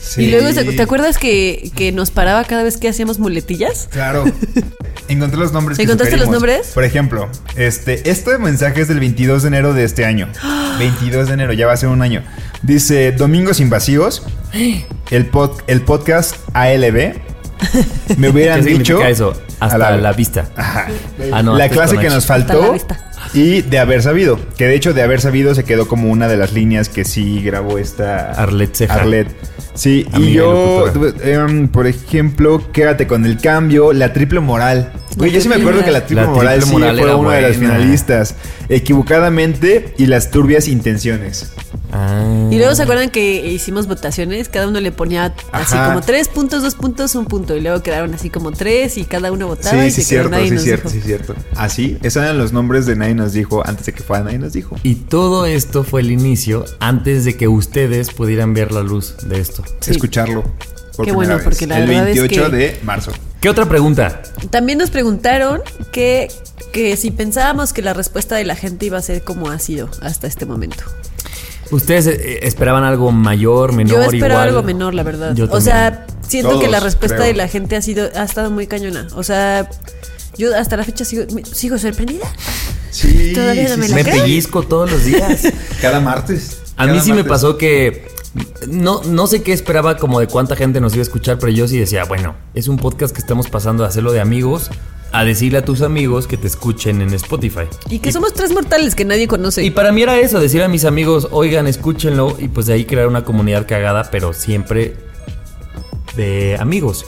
Speaker 5: Sí.
Speaker 4: Y luego, ¿te acuerdas que, que nos paraba cada vez que hacíamos muletillas?
Speaker 5: Claro. [laughs] Encontré los nombres. que
Speaker 4: ¿Encontraste los nombres?
Speaker 5: Por ejemplo, este, este mensaje es del 22 de enero de este año. [gasps] 22 de enero, ya va a ser un año. Dice Domingos Invasivos, [gasps] el, pod- el podcast ALB. [laughs] Me hubieran
Speaker 6: ¿Qué
Speaker 5: dicho.
Speaker 6: eso? Hasta
Speaker 5: a
Speaker 6: la, vista.
Speaker 5: Ajá.
Speaker 6: Ah, no,
Speaker 5: la clase que nos
Speaker 4: Hasta
Speaker 5: faltó
Speaker 4: la vista.
Speaker 5: Y de haber sabido. Que de hecho de haber sabido se quedó como una de las líneas que sí grabó esta
Speaker 6: Arlet Ceja.
Speaker 5: Arlet. Sí, y yo, em, por ejemplo, quédate con el cambio, la triple moral. Güey, yo sí me acuerdo que la triple
Speaker 6: La
Speaker 5: moral
Speaker 6: triple
Speaker 5: sí fue una de las finalistas. Equivocadamente y las turbias intenciones.
Speaker 6: Ah.
Speaker 4: Y luego se acuerdan que hicimos votaciones, cada uno le ponía así
Speaker 5: Ajá.
Speaker 4: como tres puntos, dos puntos, un punto. Y luego quedaron así como tres y cada uno votaba
Speaker 5: Sí,
Speaker 4: y
Speaker 5: sí,
Speaker 4: se quedó,
Speaker 5: cierto,
Speaker 4: nadie
Speaker 5: sí,
Speaker 4: nos
Speaker 5: cierto,
Speaker 4: dijo.
Speaker 5: sí, cierto. Así, esos eran los nombres de Nadie nos dijo antes de que fuera Nadie nos dijo.
Speaker 6: Y todo esto fue el inicio antes de que ustedes pudieran ver la luz de esto.
Speaker 4: Sí.
Speaker 5: Escucharlo. Por
Speaker 4: Qué bueno,
Speaker 5: vez.
Speaker 4: porque la
Speaker 5: el
Speaker 4: verdad es
Speaker 5: 28
Speaker 4: que-
Speaker 5: de marzo.
Speaker 6: ¿Qué otra pregunta?
Speaker 4: También nos preguntaron que, que si pensábamos que la respuesta de la gente iba a ser como ha sido hasta este momento.
Speaker 6: ¿Ustedes eh, esperaban algo mayor, menor,
Speaker 4: Yo espero
Speaker 6: igual?
Speaker 4: algo menor, la verdad.
Speaker 6: Yo
Speaker 4: o
Speaker 6: también.
Speaker 4: sea, siento que la respuesta
Speaker 5: creo.
Speaker 4: de la gente ha sido ha estado muy cañona. O sea, yo hasta la fecha sigo, sigo sorprendida.
Speaker 5: Sí,
Speaker 4: Todavía no me la
Speaker 6: me
Speaker 4: creo.
Speaker 6: pellizco todos los días. [laughs]
Speaker 5: Cada martes.
Speaker 6: A mí sí me pasó que no, no sé qué esperaba como de cuánta gente nos iba a escuchar, pero yo sí decía, bueno, es un podcast que estamos pasando a hacerlo de amigos a decirle a tus amigos que te escuchen en Spotify.
Speaker 4: Y que somos tres mortales que nadie conoce.
Speaker 6: Y para mí era eso, decir a mis amigos, oigan, escúchenlo y pues de ahí crear una comunidad cagada, pero siempre de amigos.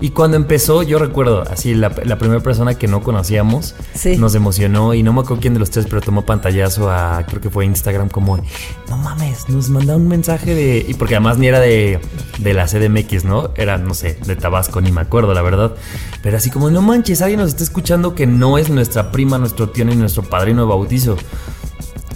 Speaker 6: Y cuando empezó, yo recuerdo, así, la, la primera persona que no conocíamos
Speaker 4: Sí.
Speaker 6: nos emocionó y no me acuerdo quién de los tres, pero tomó pantallazo a, creo que fue Instagram, como, no mames, nos mandaron un mensaje de... Y porque además ni era de, de la CDMX, ¿no? Era, no sé, de Tabasco, ni me acuerdo, la verdad. Pero así como, no manches, alguien nos está escuchando que no es nuestra prima, nuestro tío ni nuestro padrino de bautizo.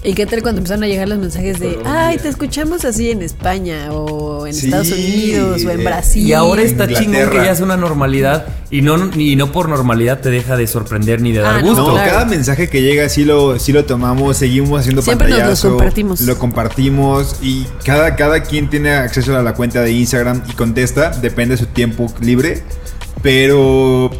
Speaker 4: ¿Y qué tal cuando empezaron a llegar los mensajes de, ay, te escuchamos así en España o en
Speaker 5: Sí,
Speaker 4: Estados Unidos o en
Speaker 5: eh,
Speaker 4: Brasil?
Speaker 6: Y ahora está
Speaker 5: Inglaterra.
Speaker 6: chingón que ya es una normalidad y no, y no por normalidad te deja de sorprender ni de dar
Speaker 4: Ah, no,
Speaker 6: gusto.
Speaker 5: No,
Speaker 4: claro.
Speaker 5: cada mensaje que llega sí lo, sí lo tomamos, seguimos haciendo
Speaker 4: Siempre nos lo
Speaker 5: pantallazo,
Speaker 4: compartimos.
Speaker 5: Lo compartimos y cada, cada quien tiene acceso a la cuenta de Instagram y contesta, depende de su tiempo libre, pero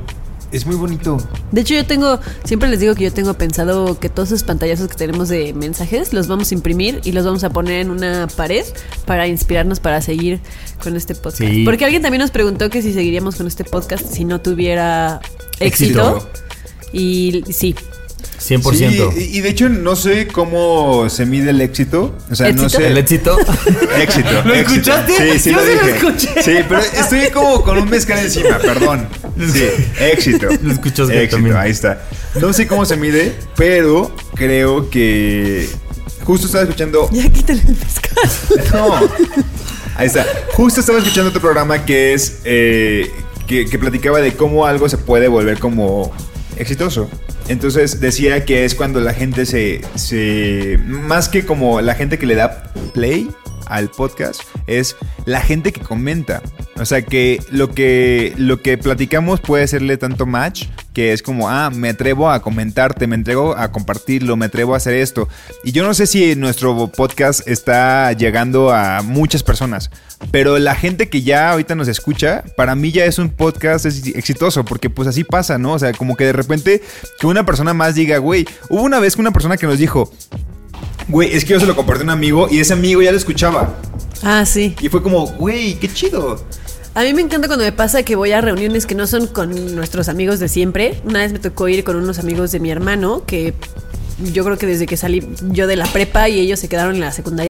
Speaker 5: es muy bonito.
Speaker 4: De hecho, yo tengo, siempre les digo que yo tengo pensado que todos esos pantallazos que tenemos de mensajes los vamos a imprimir y los vamos a poner en una pared para inspirarnos para seguir con este podcast.
Speaker 6: Sí.
Speaker 4: Porque alguien también nos preguntó que si seguiríamos con este podcast si no tuviera éxito.
Speaker 5: Éxito.
Speaker 4: Y sí,
Speaker 6: 100%.
Speaker 5: Sí, y y de hecho no sé cómo se mide el éxito. O sea, no sé.
Speaker 6: El éxito.
Speaker 5: Éxito.
Speaker 6: ¿Lo
Speaker 5: éxito.
Speaker 6: escuchaste?
Speaker 5: Sí, sí
Speaker 6: Yo
Speaker 5: lo
Speaker 6: sí lo
Speaker 5: dije.
Speaker 6: escuché.
Speaker 5: Sí, pero estoy como con un mezcal encima, perdón. Sí, éxito. [laughs]
Speaker 6: Lo escuchaste
Speaker 5: Éxito,
Speaker 6: también.
Speaker 5: ahí está. No sé cómo se mide, pero creo que justo estaba escuchando [laughs]
Speaker 4: ya quítale el pescado.
Speaker 5: no. Ahí está. Justo estaba escuchando otro programa que es. eh, que, que platicaba de cómo algo se puede volver como exitoso. Entonces decía que es cuando la gente se, se. Más que como la gente que le da play al podcast, es la gente que comenta. O sea que lo que, lo que platicamos puede serle tanto match que es como, ah, me atrevo a comentarte, me atrevo a compartirlo, me atrevo a hacer esto. Y yo no sé si nuestro podcast está llegando a muchas personas, pero la gente que ya ahorita nos escucha, para mí ya es un podcast ex- exitoso, porque pues así pasa, ¿no? O sea, como que de repente que una persona más diga, güey, hubo una vez que una persona que nos dijo, güey, es que yo se lo compartí a un amigo y ese amigo ya lo escuchaba.
Speaker 4: Ah, sí.
Speaker 5: Y fue como, güey, qué chido.
Speaker 4: A mí me encanta cuando me pasa que voy a reuniones que no son con nuestros amigos de siempre. Una vez me tocó ir con unos amigos de mi hermano que yo creo que desde que salí yo de la prepa y ellos se quedaron en la secundaria.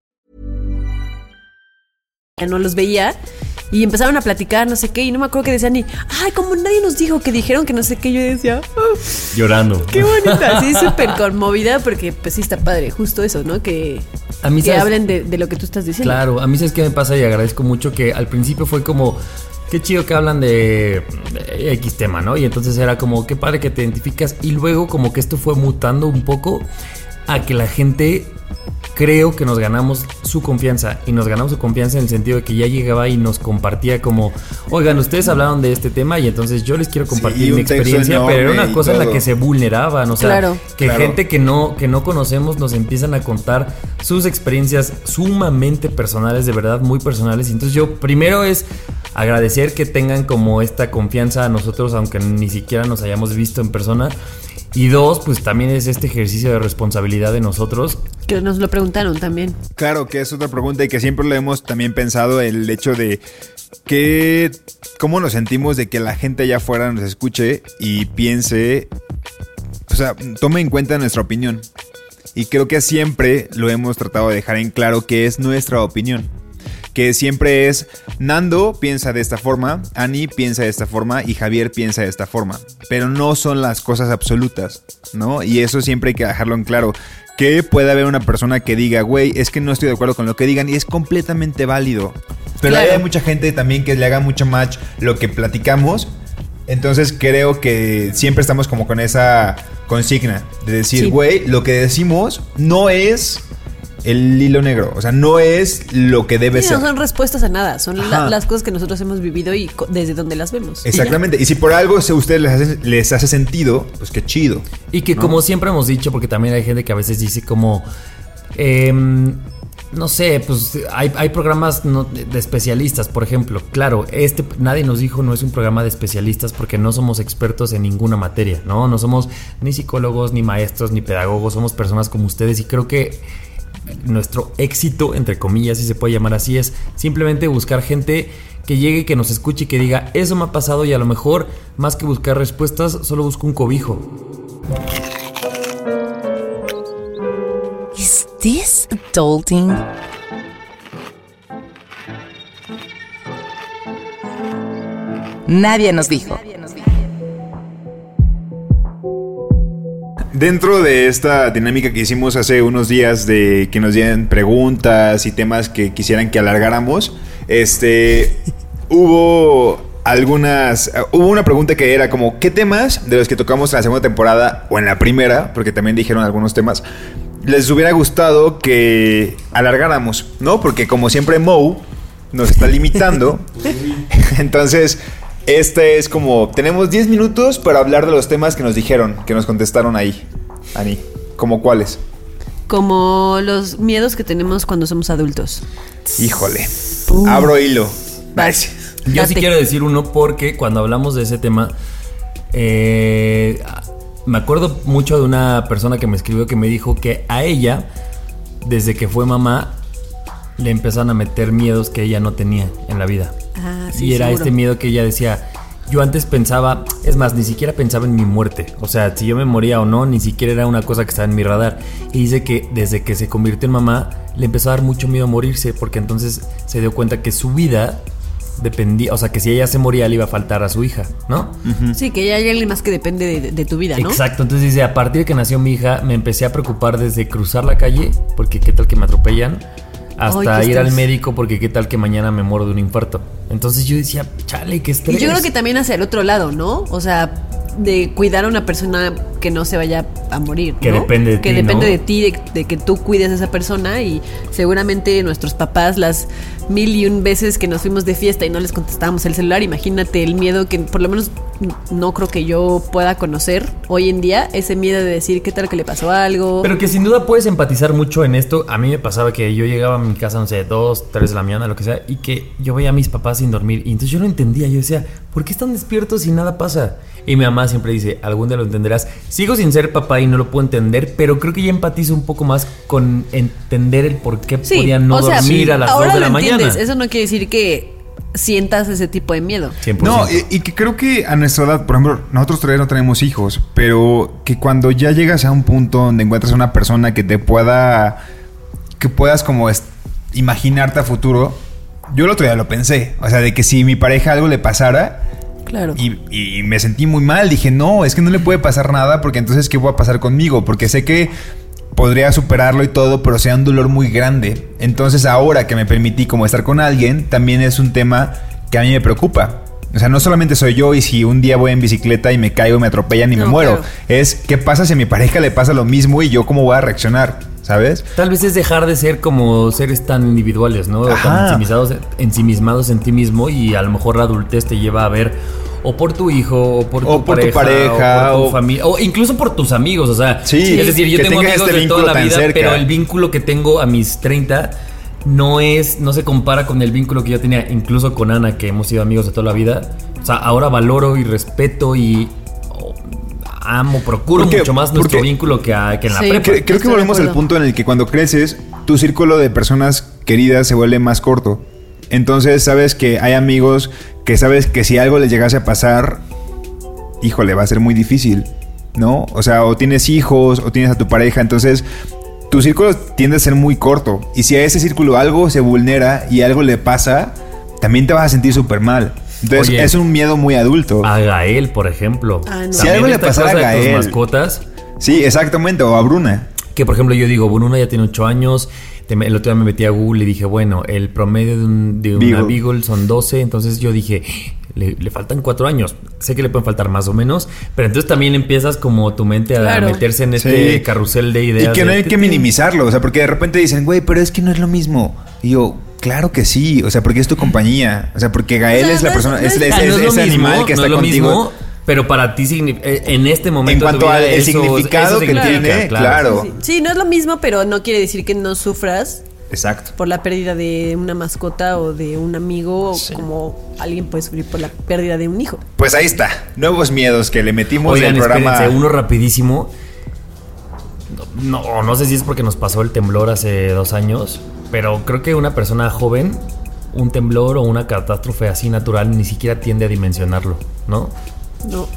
Speaker 4: No los veía y empezaron a platicar no sé qué y no me acuerdo que decían ni ay como nadie nos dijo que dijeron que no sé qué yo decía "Ah,
Speaker 6: Llorando.
Speaker 4: qué bonita así súper conmovida porque pues sí está padre justo eso no que
Speaker 6: A mí,
Speaker 4: que
Speaker 6: ¿sabes?
Speaker 4: hablen de, de lo que tú estás diciendo
Speaker 6: Claro, a mí sabes qué me pasa y agradezco mucho que al principio fue como, qué chido que hablan de, de X tema, ¿no? Y entonces era como, qué padre que te identificas y luego como que esto fue mutando un poco a que la gente creo que nos ganamos su confianza y nos ganamos su confianza en el sentido de que ya llegaba y nos compartía como, oigan, ustedes hablaron de este tema y entonces yo les quiero compartir
Speaker 5: Sí,
Speaker 6: mi experiencia, pero era una cosa en la que se vulneraban, o sea,
Speaker 4: Claro.
Speaker 6: que
Speaker 5: Claro.
Speaker 6: gente que no, que no conocemos nos empiezan a contar sus experiencias sumamente personales, de verdad muy personales. Y entonces yo primero es agradecer que tengan como esta confianza a nosotros, aunque ni siquiera nos hayamos visto en persona. Y dos, pues también es este ejercicio de responsabilidad de nosotros.
Speaker 4: que nos lo preguntaron también
Speaker 5: Claro, que es otra pregunta y que siempre lo hemos también pensado, el hecho de que cómo nos sentimos de que la gente allá afuera nos escuche y piense, o sea, tome en cuenta nuestra opinión. Y creo que siempre lo hemos tratado de dejar en claro que es nuestra opinión. Que siempre es Nando piensa de esta forma, Ani piensa de esta forma y Javier piensa de esta forma. Pero no son las cosas absolutas, ¿no? Y eso siempre hay que dejarlo en claro. Que puede haber una persona que diga, güey, es que no estoy de acuerdo con lo que digan y es completamente válido. Pero
Speaker 4: Claro.
Speaker 5: hay mucha gente también que le haga mucho match lo que platicamos. Entonces creo que siempre estamos como con esa consigna de decir,
Speaker 4: Sí.
Speaker 5: güey, lo que decimos no es el hilo negro. O sea, no es lo que debe
Speaker 4: Sí,
Speaker 5: ser.
Speaker 4: no son respuestas a nada, son la- las cosas que nosotros hemos vivido y desde donde las vemos.
Speaker 5: Exactamente. Y si por algo se- a ustedes les hace, les hace sentido, pues qué chido.
Speaker 6: Y que como siempre hemos dicho, porque también hay gente que a veces dice como, em, no sé, pues hay, hay programas no- de especialistas, por ejemplo. Claro, este nadie nos dijo no es un programa de especialistas porque no somos expertos en ninguna materia, ¿no? No somos ni psicólogos, ni maestros, ni pedagogos, somos personas como ustedes y creo que nuestro éxito, entre comillas, si se puede llamar así, es simplemente buscar gente que llegue, que nos escuche y que diga, eso me ha pasado y a lo mejor, más que buscar respuestas, solo busco un cobijo.
Speaker 1: Is this adulting? Nadie nos dijo.
Speaker 5: Dentro de esta dinámica que hicimos hace unos días de que nos dieran preguntas y temas que quisieran que alargáramos, este [laughs] hubo algunas hubo una pregunta que era como ¿qué temas de los que tocamos en la segunda temporada o en la primera, porque también dijeron algunos temas, les hubiera gustado que alargáramos, ¿no? Porque como siempre Mo nos está limitando. [laughs] [laughs] Entonces, este es como, tenemos 10 minutos para hablar de los temas que nos dijeron, que nos contestaron ahí, Ani. ¿Como cuáles?
Speaker 4: Como los miedos que tenemos cuando somos adultos.
Speaker 5: Híjole. Abro hilo.
Speaker 4: Vas.
Speaker 6: Yo sí quiero decir uno porque cuando hablamos de ese tema, eh, me acuerdo mucho de una persona que me escribió que me dijo que a ella, desde que fue mamá, le empezaron a meter miedos que ella no tenía en la vida.
Speaker 4: Ah, sí,
Speaker 6: y era
Speaker 4: seguro.
Speaker 6: este miedo que ella decía, yo antes pensaba, es más, ni siquiera pensaba en mi muerte. O sea, si yo me moría o no, ni siquiera era una cosa que estaba en mi radar. Y dice que desde que se convirtió en mamá, le empezó a dar mucho miedo morirse, porque entonces se dio cuenta que su vida dependía, o sea, que si ella se moría le iba a faltar a su hija, ¿no?
Speaker 4: Sí, que ya hay alguien más que depende de, de tu vida, ¿no?
Speaker 6: Exacto, entonces dice, a partir de que nació mi hija, me empecé a preocupar desde cruzar la calle, porque qué tal que me atropellan, hasta
Speaker 4: Ay,
Speaker 6: ir al médico, porque qué tal que mañana me muero de un infarto. Entonces yo decía, chale, qué
Speaker 4: Y
Speaker 6: estrés.
Speaker 4: yo creo que también hacia el otro lado, ¿no? O sea, de cuidar a una persona que no se vaya a morir.
Speaker 6: Que
Speaker 4: ¿no?
Speaker 6: depende de
Speaker 4: Que
Speaker 6: ti,
Speaker 4: depende
Speaker 6: ¿no?
Speaker 4: de ti, de, de que tú cuides a esa persona y seguramente nuestros papás las mil y un veces que nos fuimos de fiesta y no les contestábamos el celular, imagínate el miedo que por lo menos no creo que yo pueda conocer hoy en día, ese miedo de decir qué tal que le pasó algo.
Speaker 6: Pero que sin duda puedes empatizar mucho en esto. A mí me pasaba que yo llegaba a mi casa, no sé, dos, tres de la mañana, lo que sea, y que yo veía a mis papás sin dormir. Y entonces yo no entendía. Yo decía, ¿por qué están despiertos y nada pasa? Y mi mamá siempre dice, algún día lo entenderás. Sigo sin ser papá y no lo puedo entender, pero creo que ya empatizo un poco más con entender el por qué
Speaker 4: Sí,
Speaker 6: podían no
Speaker 4: o sea,
Speaker 6: dormir a las
Speaker 4: ahora
Speaker 6: dos de
Speaker 4: lo
Speaker 6: la mañana.
Speaker 4: entiendes. Eso no quiere decir que sientas ese tipo de miedo.
Speaker 6: 100%.
Speaker 5: No, y, y que creo que a nuestra edad, por ejemplo, nosotros todavía no tenemos hijos, pero que cuando ya llegas a un punto donde encuentras a una persona que te pueda, que puedas como imaginarte a futuro, yo el otro día lo pensé, o sea, de que si mi pareja algo le pasara
Speaker 4: Claro.
Speaker 5: y, y me sentí muy mal, dije, no, es que no le puede pasar nada porque entonces, ¿qué va a pasar conmigo? Porque sé que podría superarlo y todo, pero sea un dolor muy grande. Entonces ahora que me permití como estar con alguien, también es un tema que a mí me preocupa. O sea, no solamente soy yo y si un día voy en bicicleta y me caigo, me atropellan y me
Speaker 4: No,
Speaker 5: muero.
Speaker 4: claro.
Speaker 5: Es qué pasa si a mi pareja le pasa lo mismo y yo cómo voy a reaccionar, ¿sabes?
Speaker 6: Tal vez es dejar de ser como seres tan individuales, ¿no? O tan
Speaker 5: Ajá.
Speaker 6: ensimismados, ensimismados en ti mismo y a lo mejor la adultez te lleva a ver o por tu hijo, o por tu
Speaker 5: O por tu
Speaker 6: pareja,
Speaker 5: pareja,
Speaker 6: o por tu
Speaker 5: o-
Speaker 6: familia, o incluso por tus amigos, o sea,
Speaker 5: Sí,
Speaker 6: es decir, yo
Speaker 5: que
Speaker 6: tengo amigos
Speaker 5: este
Speaker 6: de toda la vida,
Speaker 5: cerca.
Speaker 6: pero el vínculo que tengo a mis 30 no es, no se compara con el vínculo que yo tenía incluso con Ana, que hemos sido amigos de toda la vida. O sea, ahora valoro y respeto y oh, amo, procuro
Speaker 5: Porque-
Speaker 6: mucho más nuestro
Speaker 5: porque-
Speaker 6: vínculo que, a- que en la prepa.
Speaker 5: Creo, creo que volvemos al punto en el que cuando creces, tu círculo de personas queridas se vuelve más corto. Entonces sabes que hay amigos que sabes que si algo les llegase a pasar, híjole, va a ser muy difícil, ¿no? O sea, o tienes hijos o tienes a tu pareja, entonces tu círculo tiende a ser muy corto. Y si a ese círculo algo se vulnera y algo le pasa, también te vas a sentir súper mal. Entonces
Speaker 6: Oye.
Speaker 5: es un miedo muy adulto.
Speaker 6: A Gael, por ejemplo.
Speaker 4: Ah, no.
Speaker 5: Si algo le pasara a
Speaker 6: de tus
Speaker 5: Gael.
Speaker 6: mascotas,
Speaker 5: Sí, exactamente. O a Bruna.
Speaker 6: que por ejemplo yo digo, Bruna ya tiene 8 años. El otro día me metí a Google y dije, bueno, el promedio de, un- de una
Speaker 5: Beagle.
Speaker 6: Beagle son 12. Entonces yo dije, le, le faltan 4 años. Sé que le pueden faltar más o menos. Pero entonces también empiezas como tu mente a
Speaker 4: Claro.
Speaker 6: meterse en este
Speaker 5: Sí.
Speaker 6: carrusel de ideas.
Speaker 5: Y que no
Speaker 6: de-
Speaker 5: hay que minimizarlo, o sea, porque de repente dicen, güey, pero es que no es lo mismo. Y yo, claro que sí, o sea, porque es tu compañía, o sea, porque Gael
Speaker 4: O sea,
Speaker 5: es la
Speaker 4: no
Speaker 5: persona, es, ese
Speaker 6: mismo,
Speaker 5: animal que
Speaker 6: no
Speaker 5: está
Speaker 6: es lo
Speaker 5: contigo.
Speaker 6: mismo, pero para ti signi- eh, en este momento
Speaker 5: En cuanto al significado
Speaker 6: eso
Speaker 5: que
Speaker 6: significa,
Speaker 5: tiene, claro.
Speaker 4: Sí, sí, no es lo mismo, pero no quiere decir que no sufras
Speaker 5: Exacto.
Speaker 4: por la pérdida de una mascota o de un amigo, o como alguien puede sufrir por la pérdida de un hijo.
Speaker 5: Pues ahí está, nuevos miedos que le metimos
Speaker 6: Oigan,
Speaker 5: al programa.
Speaker 6: espérense, uno rapidísimo. No, no sé si es porque nos pasó el temblor hace dos años, pero creo que una persona joven, un temblor o una catástrofe así natural ni siquiera tiende a dimensionarlo, ¿no?
Speaker 4: No.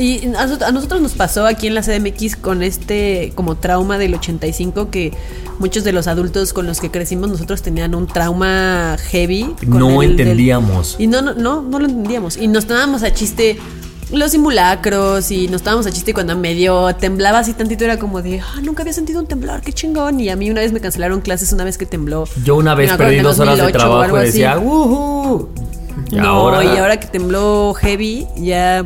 Speaker 4: Y a nosotros, nos pasó aquí en la CDMX con este como trauma del 85 que muchos de los adultos con los que crecimos nosotros tenían un trauma heavy.
Speaker 6: No
Speaker 4: el del-
Speaker 6: entendíamos.
Speaker 4: y no, no, no, no lo entendíamos. Y nos tomábamos a chiste los simulacros y nos tomábamos a chiste cuando medio temblaba así tantito era como de, ah, nunca había sentido un temblor, qué chingón. Y a mí una vez me cancelaron clases una vez que tembló.
Speaker 6: Yo una vez perdí dos horas de
Speaker 4: 2008 o
Speaker 6: trabajo y decía, ¡Woohoo! Y
Speaker 4: no,
Speaker 6: ahora,
Speaker 4: y ahora que tembló heavy, ya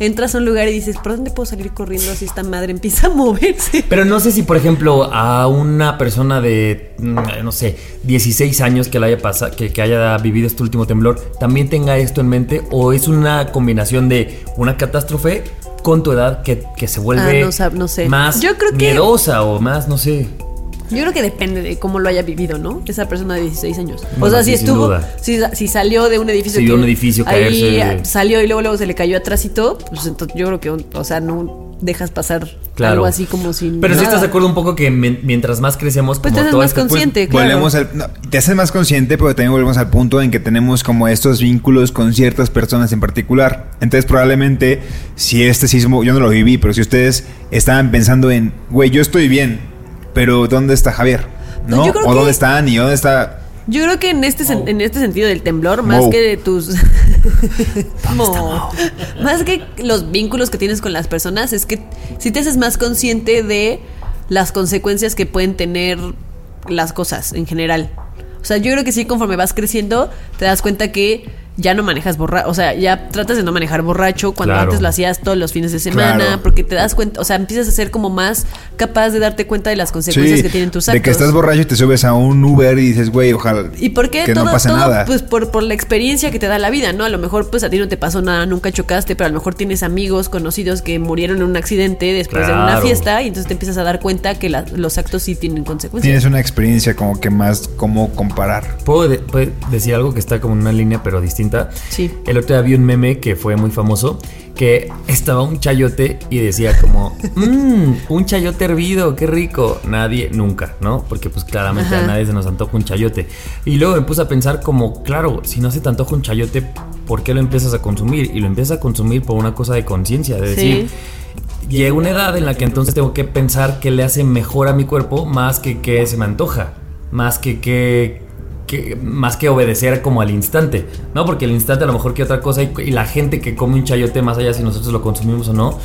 Speaker 4: entras a un lugar y dices, ¿por dónde puedo salir corriendo así esta madre empieza a moverse?
Speaker 6: Pero no sé si, por ejemplo, a una persona de, mm, no sé, 16 años que, le haya pasado, que, que haya vivido este último temblor, también tenga esto en mente, o es una combinación de una catástrofe con tu edad que, que se vuelve
Speaker 4: Ah, no sé.
Speaker 6: más
Speaker 4: Yo creo que-
Speaker 6: miedosa o más, no sé.
Speaker 4: Yo creo que depende de cómo lo haya vivido, ¿no? Esa persona de 16 años. o sea,
Speaker 6: sí,
Speaker 4: si estuvo, si, si salió de un edificio. Que
Speaker 6: un edificio
Speaker 4: ahí
Speaker 6: caerse.
Speaker 4: salió y luego, luego se le cayó atrásito, pues entonces yo creo que, o sea, no dejas pasar
Speaker 6: Claro.
Speaker 4: algo así como sin.
Speaker 6: Pero si estás de acuerdo un poco que mientras más crecemos,
Speaker 4: Pues
Speaker 6: como
Speaker 4: te haces
Speaker 6: todo
Speaker 4: más
Speaker 6: este- pues,
Speaker 4: consciente, claro.
Speaker 5: Volvemos al, no, te haces más consciente, pero también volvemos al punto en que tenemos como estos vínculos con ciertas personas en particular. Entonces, probablemente, si este sismo, yo no lo viví, pero si ustedes estaban pensando en, güey, yo estoy bien, pero ¿dónde está Javier?
Speaker 4: No,
Speaker 5: ¿No?
Speaker 4: yo creo
Speaker 5: ¿O dónde está Ani? ¿Dónde está...?
Speaker 4: Yo creo que en este, en este sentido del temblor, más
Speaker 5: Mo.
Speaker 4: que de tus. [laughs] Mo. Más que los vínculos que tienes con las personas, es que si te haces más consciente de las consecuencias que pueden tener las cosas en general. O sea, yo creo que sí, conforme vas creciendo, te das cuenta que ya no manejas borracho. O sea, ya tratas de no manejar borracho cuando
Speaker 6: Claro.
Speaker 4: antes lo hacías todos los fines de semana,
Speaker 5: Claro.
Speaker 4: porque te das cuenta, o sea, empiezas a ser como más capaz de darte cuenta de las consecuencias que tienen tus actos.
Speaker 5: de que estás borracho y te subes a un Uber y dices, güey, ojalá
Speaker 4: ¿Y por qué
Speaker 5: que
Speaker 4: todo,
Speaker 5: no pase
Speaker 4: todo,
Speaker 5: nada.
Speaker 4: Pues por, por la experiencia que te da la vida, ¿no? A lo mejor pues a ti no te pasó nada, nunca chocaste, pero a lo mejor tienes amigos conocidos que murieron en un accidente después de una fiesta y entonces te empiezas a dar cuenta que la- los actos sí tienen consecuencias.
Speaker 5: Tienes una experiencia como que más como comparar.
Speaker 6: ¿Puedo, de- puedo decir algo que está como en una línea pero distinta?
Speaker 4: Sí.
Speaker 6: El otro día vi un meme que fue muy famoso, que estaba un chayote y decía como, mmm, un chayote hervido, qué rico. Nadie, nunca, ¿no? Porque pues claramente
Speaker 4: Ajá.
Speaker 6: a nadie se nos antoja un chayote. Y luego me puse a pensar como, claro, si no se te antoja un chayote, ¿por qué lo empiezas a consumir? Y lo empiezas a consumir por una cosa de conciencia, de decir... Llega una edad en la que entonces tengo que pensar qué le hace mejor a mi cuerpo más que qué se me antoja, más que qué más que obedecer como al instante, ¿no? Porque el instante a lo mejor que otra cosa y, y la gente que come un chayote más allá si nosotros lo consumimos o no,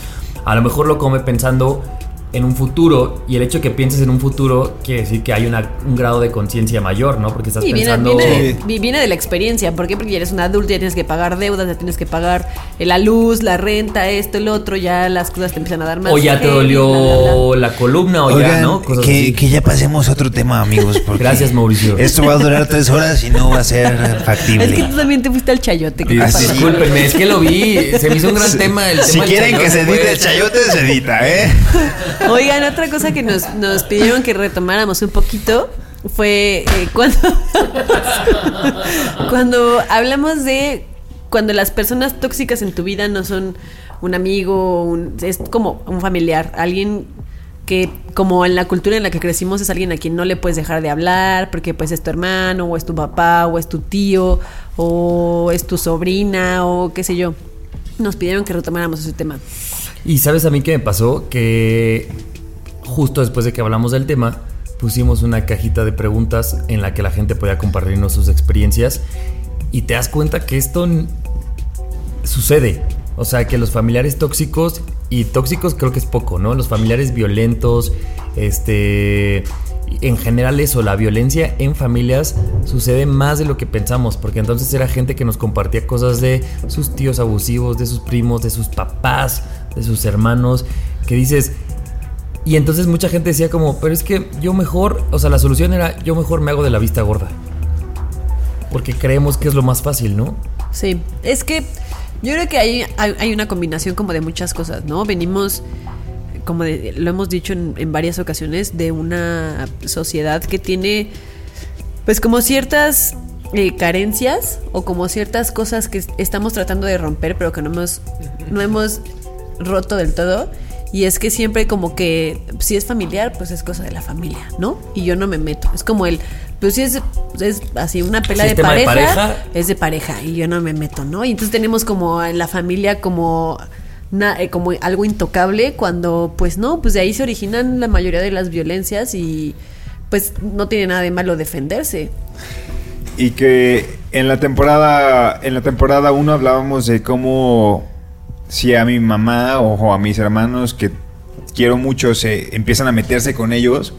Speaker 6: a lo mejor lo come pensando en un futuro y el hecho de que pienses en un futuro quiere decir que hay una- un grado de conciencia mayor, ¿no? Porque estás
Speaker 4: Y viene,
Speaker 6: pensando...
Speaker 4: viene, de, vi- viene de la experiencia. ¿Por qué? Porque ya eres un adulto, ya tienes que pagar deudas, ya tienes que pagar eh, la luz, la renta, esto, el otro, ya las cosas te empiezan a dar más.
Speaker 6: O ya te dolió
Speaker 4: bla, bla, bla.
Speaker 6: la columna o ya, ¿no? Cosas
Speaker 7: que,
Speaker 6: así.
Speaker 7: que ya pasemos a otro tema, amigos. [laughs] porque
Speaker 6: Gracias, Mauricio.
Speaker 7: Esto va a durar tres horas y no va a ser [laughs]
Speaker 4: Es que
Speaker 7: factible.
Speaker 4: tú también te fuiste al chayote. ¿qué
Speaker 6: Sí? Discúlpenme, es que lo vi, se me hizo un gran tema el
Speaker 5: Si
Speaker 6: tema
Speaker 5: quieren que se
Speaker 6: chayote,
Speaker 5: edite
Speaker 6: pues.
Speaker 5: el chayote, se edita, ¿eh? [laughs]
Speaker 4: Oigan, otra cosa que nos, nos pidieron que retomáramos un poquito fue eh, cuando, [laughs] cuando hablamos de cuando las personas tóxicas en tu vida no son un amigo, un- es como un familiar, alguien que como en la cultura en la que crecimos es alguien a quien no le puedes dejar de hablar porque pues es tu hermano o es tu papá o es tu tío o es tu sobrina o qué sé yo. Nos pidieron que retomáramos ese tema.
Speaker 6: Y sabes a mí qué me pasó? Que justo después de que hablamos del tema, pusimos una cajita de preguntas en la que la gente podía compartirnos sus experiencias y te das cuenta que esto sucede. O sea, que los familiares tóxicos, y tóxicos creo que es poco, ¿no? Los familiares violentos, este, en general eso, la violencia en familias sucede más de lo que pensamos, porque entonces era gente que nos compartía cosas de sus tíos abusivos, de sus primos, de sus papás, de sus hermanos, que dices, y entonces mucha gente decía como, pero es que yo mejor, o sea, la solución era, yo mejor me hago de la vista gorda. Porque creemos que es lo más fácil, ¿no?
Speaker 4: Sí, es que yo creo que hay, hay, hay una combinación como de muchas cosas, ¿no? Venimos, como de- lo hemos dicho en, en varias ocasiones, de una sociedad que tiene, pues como ciertas eh, carencias o como ciertas cosas que est- estamos tratando de romper, pero que no hemos, no hemos roto del todo. Y es que siempre como que si es familiar, pues es cosa de la familia, ¿no? Y yo no me meto. Es como el, pues si es, es así una pelea
Speaker 6: Si
Speaker 4: de
Speaker 6: tema de
Speaker 4: pareja,
Speaker 6: pareja.
Speaker 4: es de pareja y yo no me meto, ¿no? Y entonces tenemos como en la familia como eh, como algo intocable cuando pues no, pues de ahí se originan la mayoría de las violencias y pues no tiene nada de malo defenderse.
Speaker 5: Y que en la temporada en la temporada 1 hablábamos de cómo si a mi mamá o a mis hermanos que quiero mucho se empiezan a meterse con ellos,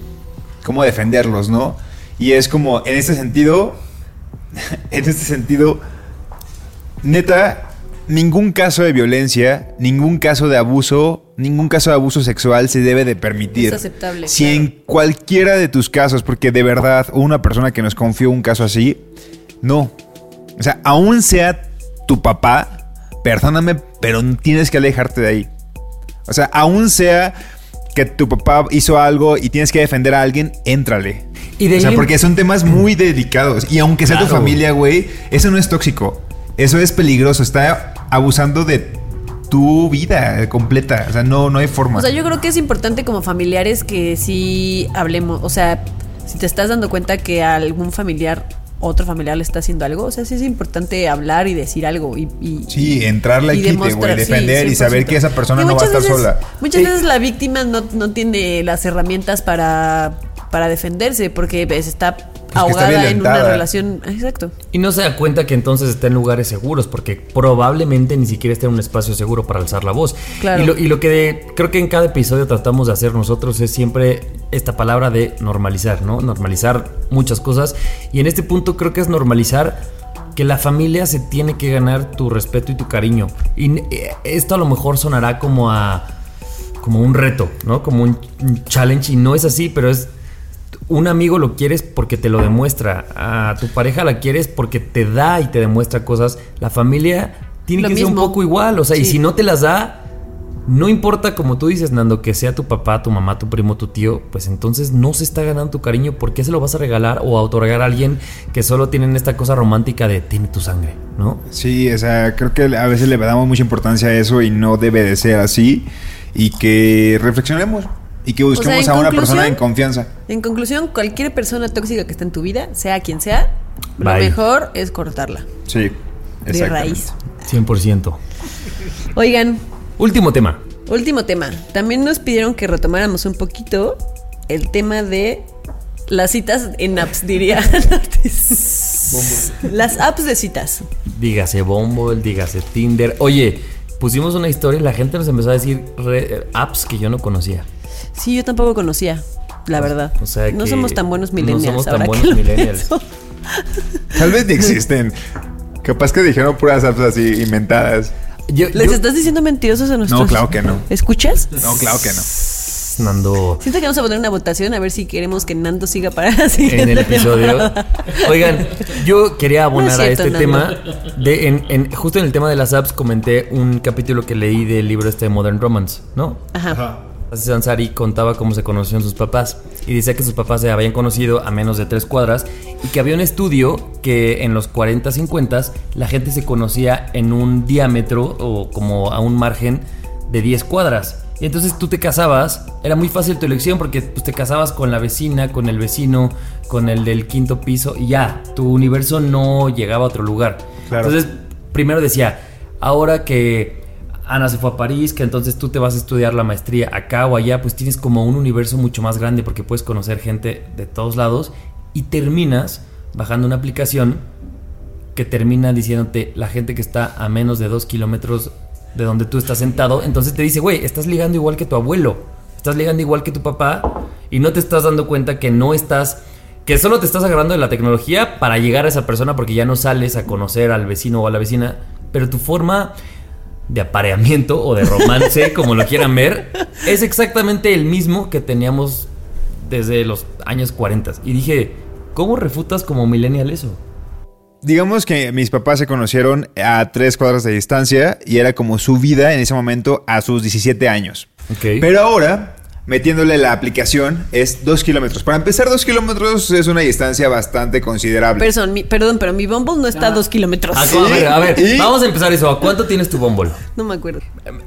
Speaker 5: cómo defenderlos, ¿no? Y es como en este sentido [laughs] en este sentido neta ningún caso de violencia, ningún caso de abuso, ningún caso de abuso sexual se debe de permitir.
Speaker 4: Es aceptable,
Speaker 5: Si
Speaker 4: claro.
Speaker 5: en cualquiera de tus casos, porque de verdad una persona que nos confió un caso así, no. O sea, aún sea tu papá, perdóname, pero tienes que alejarte de ahí. O sea, aún sea que tu papá hizo algo y tienes que defender a alguien, éntrale.
Speaker 6: Y de
Speaker 5: o sea, porque son temas muy delicados. Y aunque sea tu familia, güey, eso no es tóxico. Eso es peligroso. Está abusando de tu vida completa. O sea, no, no hay forma.
Speaker 4: O sea, yo creo que es importante como familiares que sí hablemos, o sea, si te estás dando cuenta que a algún familiar, otro familiar le está haciendo algo, o sea, sí es importante hablar y decir algo y... y-
Speaker 5: Sí, entrarle al
Speaker 4: y
Speaker 5: quite, güey,
Speaker 4: sí,
Speaker 5: defender y saber
Speaker 4: 100%.
Speaker 5: que esa persona no va a estar
Speaker 4: veces-
Speaker 5: sola.
Speaker 4: Muchas
Speaker 5: Sí.
Speaker 4: veces la víctima no, no tiene las herramientas para, para defenderse porque pues, está ahogada en una relación... Exacto.
Speaker 6: Y no se da cuenta que entonces está en lugares seguros, porque probablemente ni siquiera esté en un espacio seguro para alzar la voz.
Speaker 4: Claro.
Speaker 6: Y lo, y lo que de- creo que en cada episodio tratamos de hacer nosotros es siempre esta palabra de normalizar, ¿no? Normalizar muchas cosas. Y en este punto creo que es normalizar que la familia se tiene que ganar tu respeto y tu cariño. Y eh, esto a lo mejor sonará como a como un reto, ¿no? Como un, un challenge y no es así, pero es un amigo lo quieres porque te lo demuestra, a tu pareja la quieres porque te da y te demuestra cosas. La familia tiene
Speaker 4: Lo
Speaker 6: que ser un poco igual, o sea, y si no te las da, no importa como tú dices, Nando, que sea tu papá, tu mamá, tu primo, tu tío, pues entonces no se está ganando tu cariño, ¿por qué se lo vas a regalar o a otorgar a alguien que solo tienen esta cosa romántica de tiene tu sangre, ¿no?
Speaker 5: Sí, o sea, creo que a veces le damos mucha importancia a eso y no debe de ser así. Y que reflexionemos y que busquemos a una persona en confianza.
Speaker 4: En conclusión, cualquier persona tóxica que esté en tu vida, sea quien sea, lo mejor es cortarla.
Speaker 5: Sí,
Speaker 4: De raíz.
Speaker 6: 100%.
Speaker 4: Oigan,
Speaker 6: Último tema.
Speaker 4: último tema. También nos pidieron que retomáramos un poquito el tema de las citas en apps, [laughs] diría. las apps de citas.
Speaker 6: Dígase Bumble, dígase Tinder. Oye, pusimos una historia y la gente nos empezó a decir re- apps que yo no conocía.
Speaker 4: Sí, yo tampoco conocía, la verdad.
Speaker 6: O sea
Speaker 4: no
Speaker 6: que
Speaker 4: somos tan buenos
Speaker 6: no
Speaker 4: millennials.
Speaker 6: somos tan
Speaker 4: ahora
Speaker 6: buenos millennials.
Speaker 5: Tal vez ni existen. Capaz que dijeron puras apps así inventadas.
Speaker 6: Yo,
Speaker 4: ¿Les
Speaker 6: yo-
Speaker 4: estás diciendo mentirosos a nuestros?
Speaker 5: No, claro que no.
Speaker 4: ¿Escuchas?
Speaker 5: No, claro que no.
Speaker 6: Nando
Speaker 4: Siento que vamos a poner una votación a ver si queremos que Nando siga para así.
Speaker 6: en el episodio. Oigan, yo quería abonar
Speaker 4: No es cierto,
Speaker 6: a este
Speaker 4: Nando.
Speaker 6: tema. De, en, en- justo en el tema de las apps comenté un capítulo que leí del libro este de Modern Romance, ¿no?
Speaker 4: Ajá.
Speaker 6: Aziz Ansari contaba cómo se conocieron sus papás y decía que sus papás se habían conocido a menos de tres cuadras y que había un estudio que en los 40, 50 la gente se conocía en un diámetro o como a un margen de 10 cuadras. Y entonces tú te casabas, era muy fácil tu elección porque pues, te casabas con la vecina, con el vecino, con el del quinto piso y ya, tu universo no llegaba a otro lugar.
Speaker 5: Claro.
Speaker 6: Entonces, primero decía, ahora que Ana se fue a París, que entonces tú te vas a estudiar la maestría acá o allá, pues tienes como un universo mucho más grande porque puedes conocer gente de todos lados y terminas bajando una aplicación que termina diciéndote la gente que está a menos de dos kilómetros de donde tú estás sentado, entonces te dice, güey, estás ligando igual que tu abuelo, estás ligando igual que tu papá y no te estás dando cuenta que no estás, que solo te estás agarrando de la tecnología para llegar a esa persona porque ya no sales a conocer al vecino o a la vecina, pero tu forma de apareamiento o de romance, [laughs] como lo quieran ver, es exactamente el mismo que teníamos desde los años 40. Y dije, ¿cómo refutas como millennial eso?
Speaker 5: Digamos que mis papás se conocieron a tres cuadras de distancia y era como su vida en ese momento a sus 17 años. Pero ahora, metiéndole la aplicación, es dos kilómetros. Para empezar, dos kilómetros es una distancia bastante considerable.
Speaker 4: Perdón, mi, perdón, pero mi Bumble no está a dos kilómetros.
Speaker 6: Ah, a ver, a ver,
Speaker 5: ¿Y?
Speaker 6: vamos a empezar eso. ¿A cuánto tienes tu Bumble?
Speaker 4: No me acuerdo.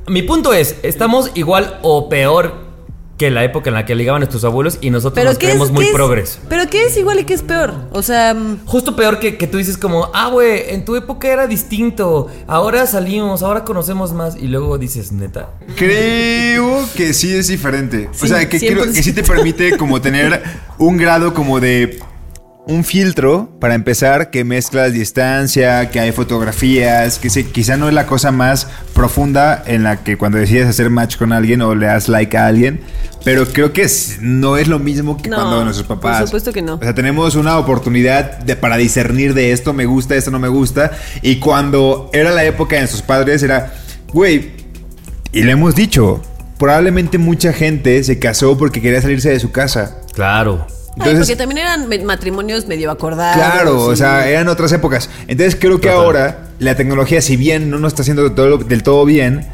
Speaker 6: Mi punto es, estamos igual o peor que la época en la que ligaban nuestros abuelos y nosotros
Speaker 4: Pero
Speaker 6: nos
Speaker 4: ¿qué
Speaker 6: creemos
Speaker 4: es,
Speaker 6: muy
Speaker 4: qué es-
Speaker 6: progres.
Speaker 4: Pero ¿qué es igual y qué es peor? O sea, mm,
Speaker 6: Justo peor que, que tú dices como, ah, güey, en tu época era distinto, ahora salimos, ahora conocemos más y luego dices, neta.
Speaker 5: Creo que sí es diferente.
Speaker 4: Sí,
Speaker 5: o sea, que, creo
Speaker 4: 100%.
Speaker 5: que sí te permite como tener un grado como de un filtro para empezar que mezclas distancia, que hay fotografías, que se- quizá no es la cosa más profunda en la que cuando decides hacer match con alguien o le das like a alguien, pero creo que es- no es lo mismo que
Speaker 4: No,
Speaker 5: cuando nuestros
Speaker 4: por
Speaker 5: papás.
Speaker 4: supuesto que no.
Speaker 5: O sea, tenemos una oportunidad de, para discernir de esto me gusta, esto no me gusta. Y cuando era la época de nuestros padres, era, güey, y le hemos dicho, probablemente mucha gente se casó porque quería salirse de su casa.
Speaker 6: Claro.
Speaker 4: Ay, porque también eran matrimonios medio acordados.
Speaker 5: claro, o sea, eran otras épocas. Entonces creo que
Speaker 6: Total.
Speaker 5: ahora la tecnología, si bien no nos está haciendo del todo, del todo bien,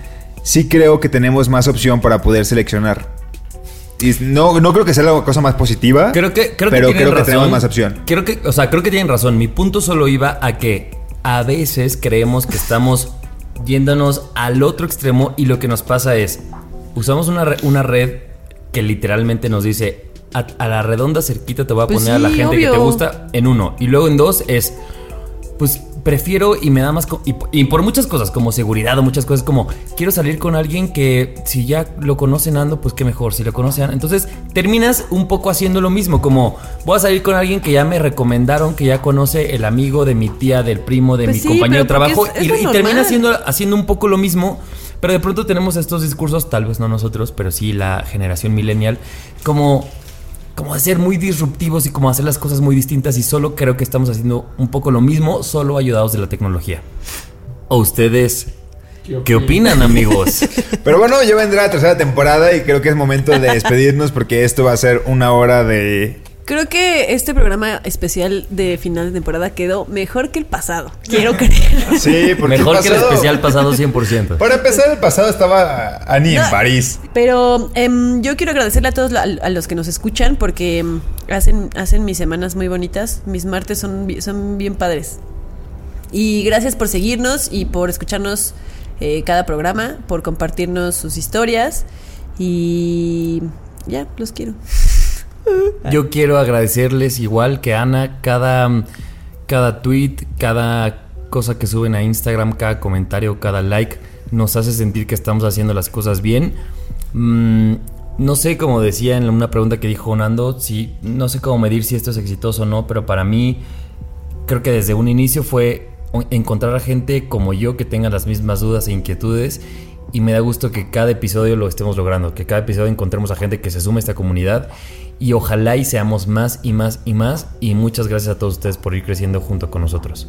Speaker 5: sí creo que tenemos más opción para poder seleccionar. Y no, no creo que sea la cosa más positiva,
Speaker 6: Creo que, creo
Speaker 5: pero
Speaker 6: que
Speaker 5: creo que tenemos más opción.
Speaker 6: Creo que, o sea, creo que tienen razón. Mi punto solo iba a que a veces creemos que estamos yéndonos al otro extremo y lo que nos pasa es, usamos una, una red que literalmente nos dice, a, a la redonda cerquita te voy a
Speaker 4: Pues
Speaker 6: poner a la gente que te gusta en uno. Y luego en dos es, pues prefiero y me da más... Y, y por muchas cosas, como seguridad o muchas cosas, como quiero salir con alguien que si ya lo conocen Ando, pues qué mejor, si lo conocen. Entonces terminas un poco haciendo lo mismo, como voy a salir con alguien que ya me recomendaron, que ya conoce el amigo de mi tía, del primo, de
Speaker 4: Pues
Speaker 6: mi
Speaker 4: sí,
Speaker 6: compañero de trabajo,
Speaker 4: es- es
Speaker 6: y, y
Speaker 4: normal.
Speaker 6: termina haciendo, haciendo un poco lo mismo. Pero de pronto tenemos estos discursos, tal vez no nosotros, pero sí la generación millennial, como como de ser muy disruptivos y como hacer las cosas muy distintas y solo creo que estamos haciendo un poco lo mismo, solo ayudados de la tecnología. ¿O ustedes qué opinan, amigos? [laughs]
Speaker 5: Pero bueno, ya vendrá la tercera temporada y creo que es momento de despedirnos porque esto va a ser una hora de...
Speaker 4: Creo que este programa especial de final de temporada quedó mejor que el pasado. Quiero creer. [laughs]
Speaker 5: Sí, porque
Speaker 6: Mejor que el
Speaker 5: pasado-
Speaker 6: especial pasado 100%.
Speaker 5: Para empezar, el pasado estaba Ani en
Speaker 4: No.
Speaker 5: París.
Speaker 4: Pero em, yo quiero agradecerle a todos la- a los que nos escuchan porque em, hacen, hacen mis semanas muy bonitas. Mis martes son, son bien padres. Y gracias por seguirnos y por escucharnos eh, cada programa, por compartirnos sus historias. Y ya, los quiero.
Speaker 6: Yo quiero agradecerles igual que Ana cada, cada tweet, cada cosa que suben a Instagram, cada comentario, cada like nos hace sentir que estamos haciendo las cosas bien. Mm, no sé, como decía en una pregunta que dijo Nando, si, no sé cómo medir si esto es exitoso o no, pero para mí creo que desde un inicio fue encontrar a gente como yo que tenga las mismas dudas e inquietudes y me da gusto que cada episodio lo estemos logrando, que cada episodio encontremos a gente que se sume a esta comunidad y ojalá y seamos más y más y más y muchas gracias a todos ustedes por ir creciendo junto con nosotros.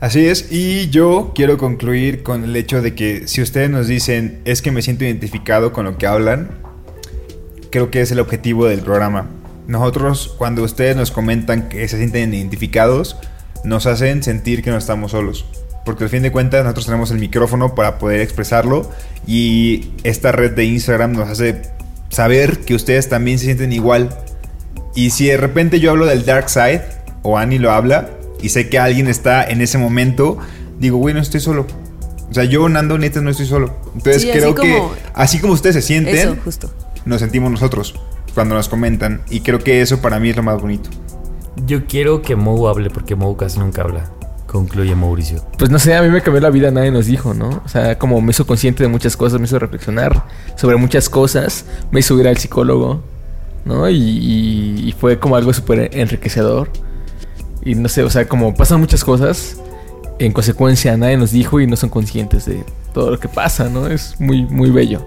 Speaker 5: Así es, y yo quiero concluir con el hecho de que si ustedes nos dicen es que me siento identificado con lo que hablan, creo que es el objetivo del programa. Nosotros, cuando ustedes nos comentan que se sienten identificados, nos hacen sentir que no estamos solos. Porque al fin de cuentas nosotros tenemos el micrófono para poder expresarlo y esta red de Instagram nos hace saber que ustedes también se sienten igual. Y si de repente yo hablo del dark side o Annie lo habla y sé que alguien está en ese momento, digo, güey, no estoy solo. O sea, yo, Nando, neta, no estoy solo. Entonces
Speaker 4: Sí, así
Speaker 5: creo que
Speaker 4: como-
Speaker 5: así como ustedes se sienten,
Speaker 4: Eso, justo.
Speaker 5: nos sentimos nosotros cuando nos comentan. Y creo que eso para mí es lo más bonito.
Speaker 6: Yo quiero que Mou hable porque Mou casi nunca habla. Concluye Mauricio.
Speaker 3: Pues no sé, a mí me cambió la vida, nadie nos dijo, ¿no? O sea, como me hizo consciente de muchas cosas, me hizo reflexionar sobre muchas cosas, me hizo ir al psicólogo, ¿no? Y, y- y fue como algo súper enriquecedor. Y no sé, o sea, como pasan muchas cosas, en consecuencia nadie nos dijo y no son conscientes de todo lo que pasa, ¿no? Es muy, muy bello.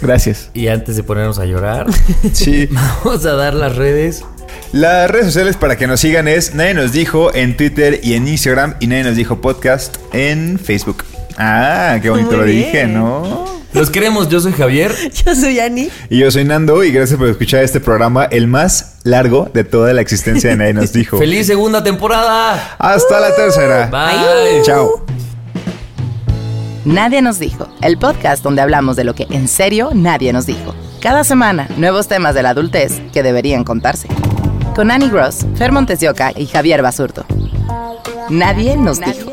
Speaker 3: Gracias.
Speaker 6: Y antes de ponernos a llorar, [laughs]
Speaker 5: Sí. [laughs]
Speaker 6: vamos a dar las redes.
Speaker 5: Las redes sociales para que nos sigan es Nadie nos dijo en Twitter y en Instagram y Nadie nos dijo podcast en Facebook. Ah, qué bonito
Speaker 4: Muy
Speaker 5: lo
Speaker 4: bien.
Speaker 5: dije, ¿no?
Speaker 6: Los queremos, yo soy Javier. [laughs]
Speaker 4: Yo soy Ani.
Speaker 5: Y yo soy Nando y gracias por escuchar este programa, el más largo de toda la existencia de Nadie nos [laughs] dijo.
Speaker 6: ¡Feliz segunda temporada!
Speaker 5: Hasta la tercera.
Speaker 6: Bye.
Speaker 5: Chao.
Speaker 1: Nadie nos dijo, el podcast donde hablamos de lo que en serio nadie nos dijo. Cada semana, nuevos temas de la adultez que deberían contarse. Con Annie Gross, Fer Montes de Oca y Javier Basurto. Nadie nos dijo.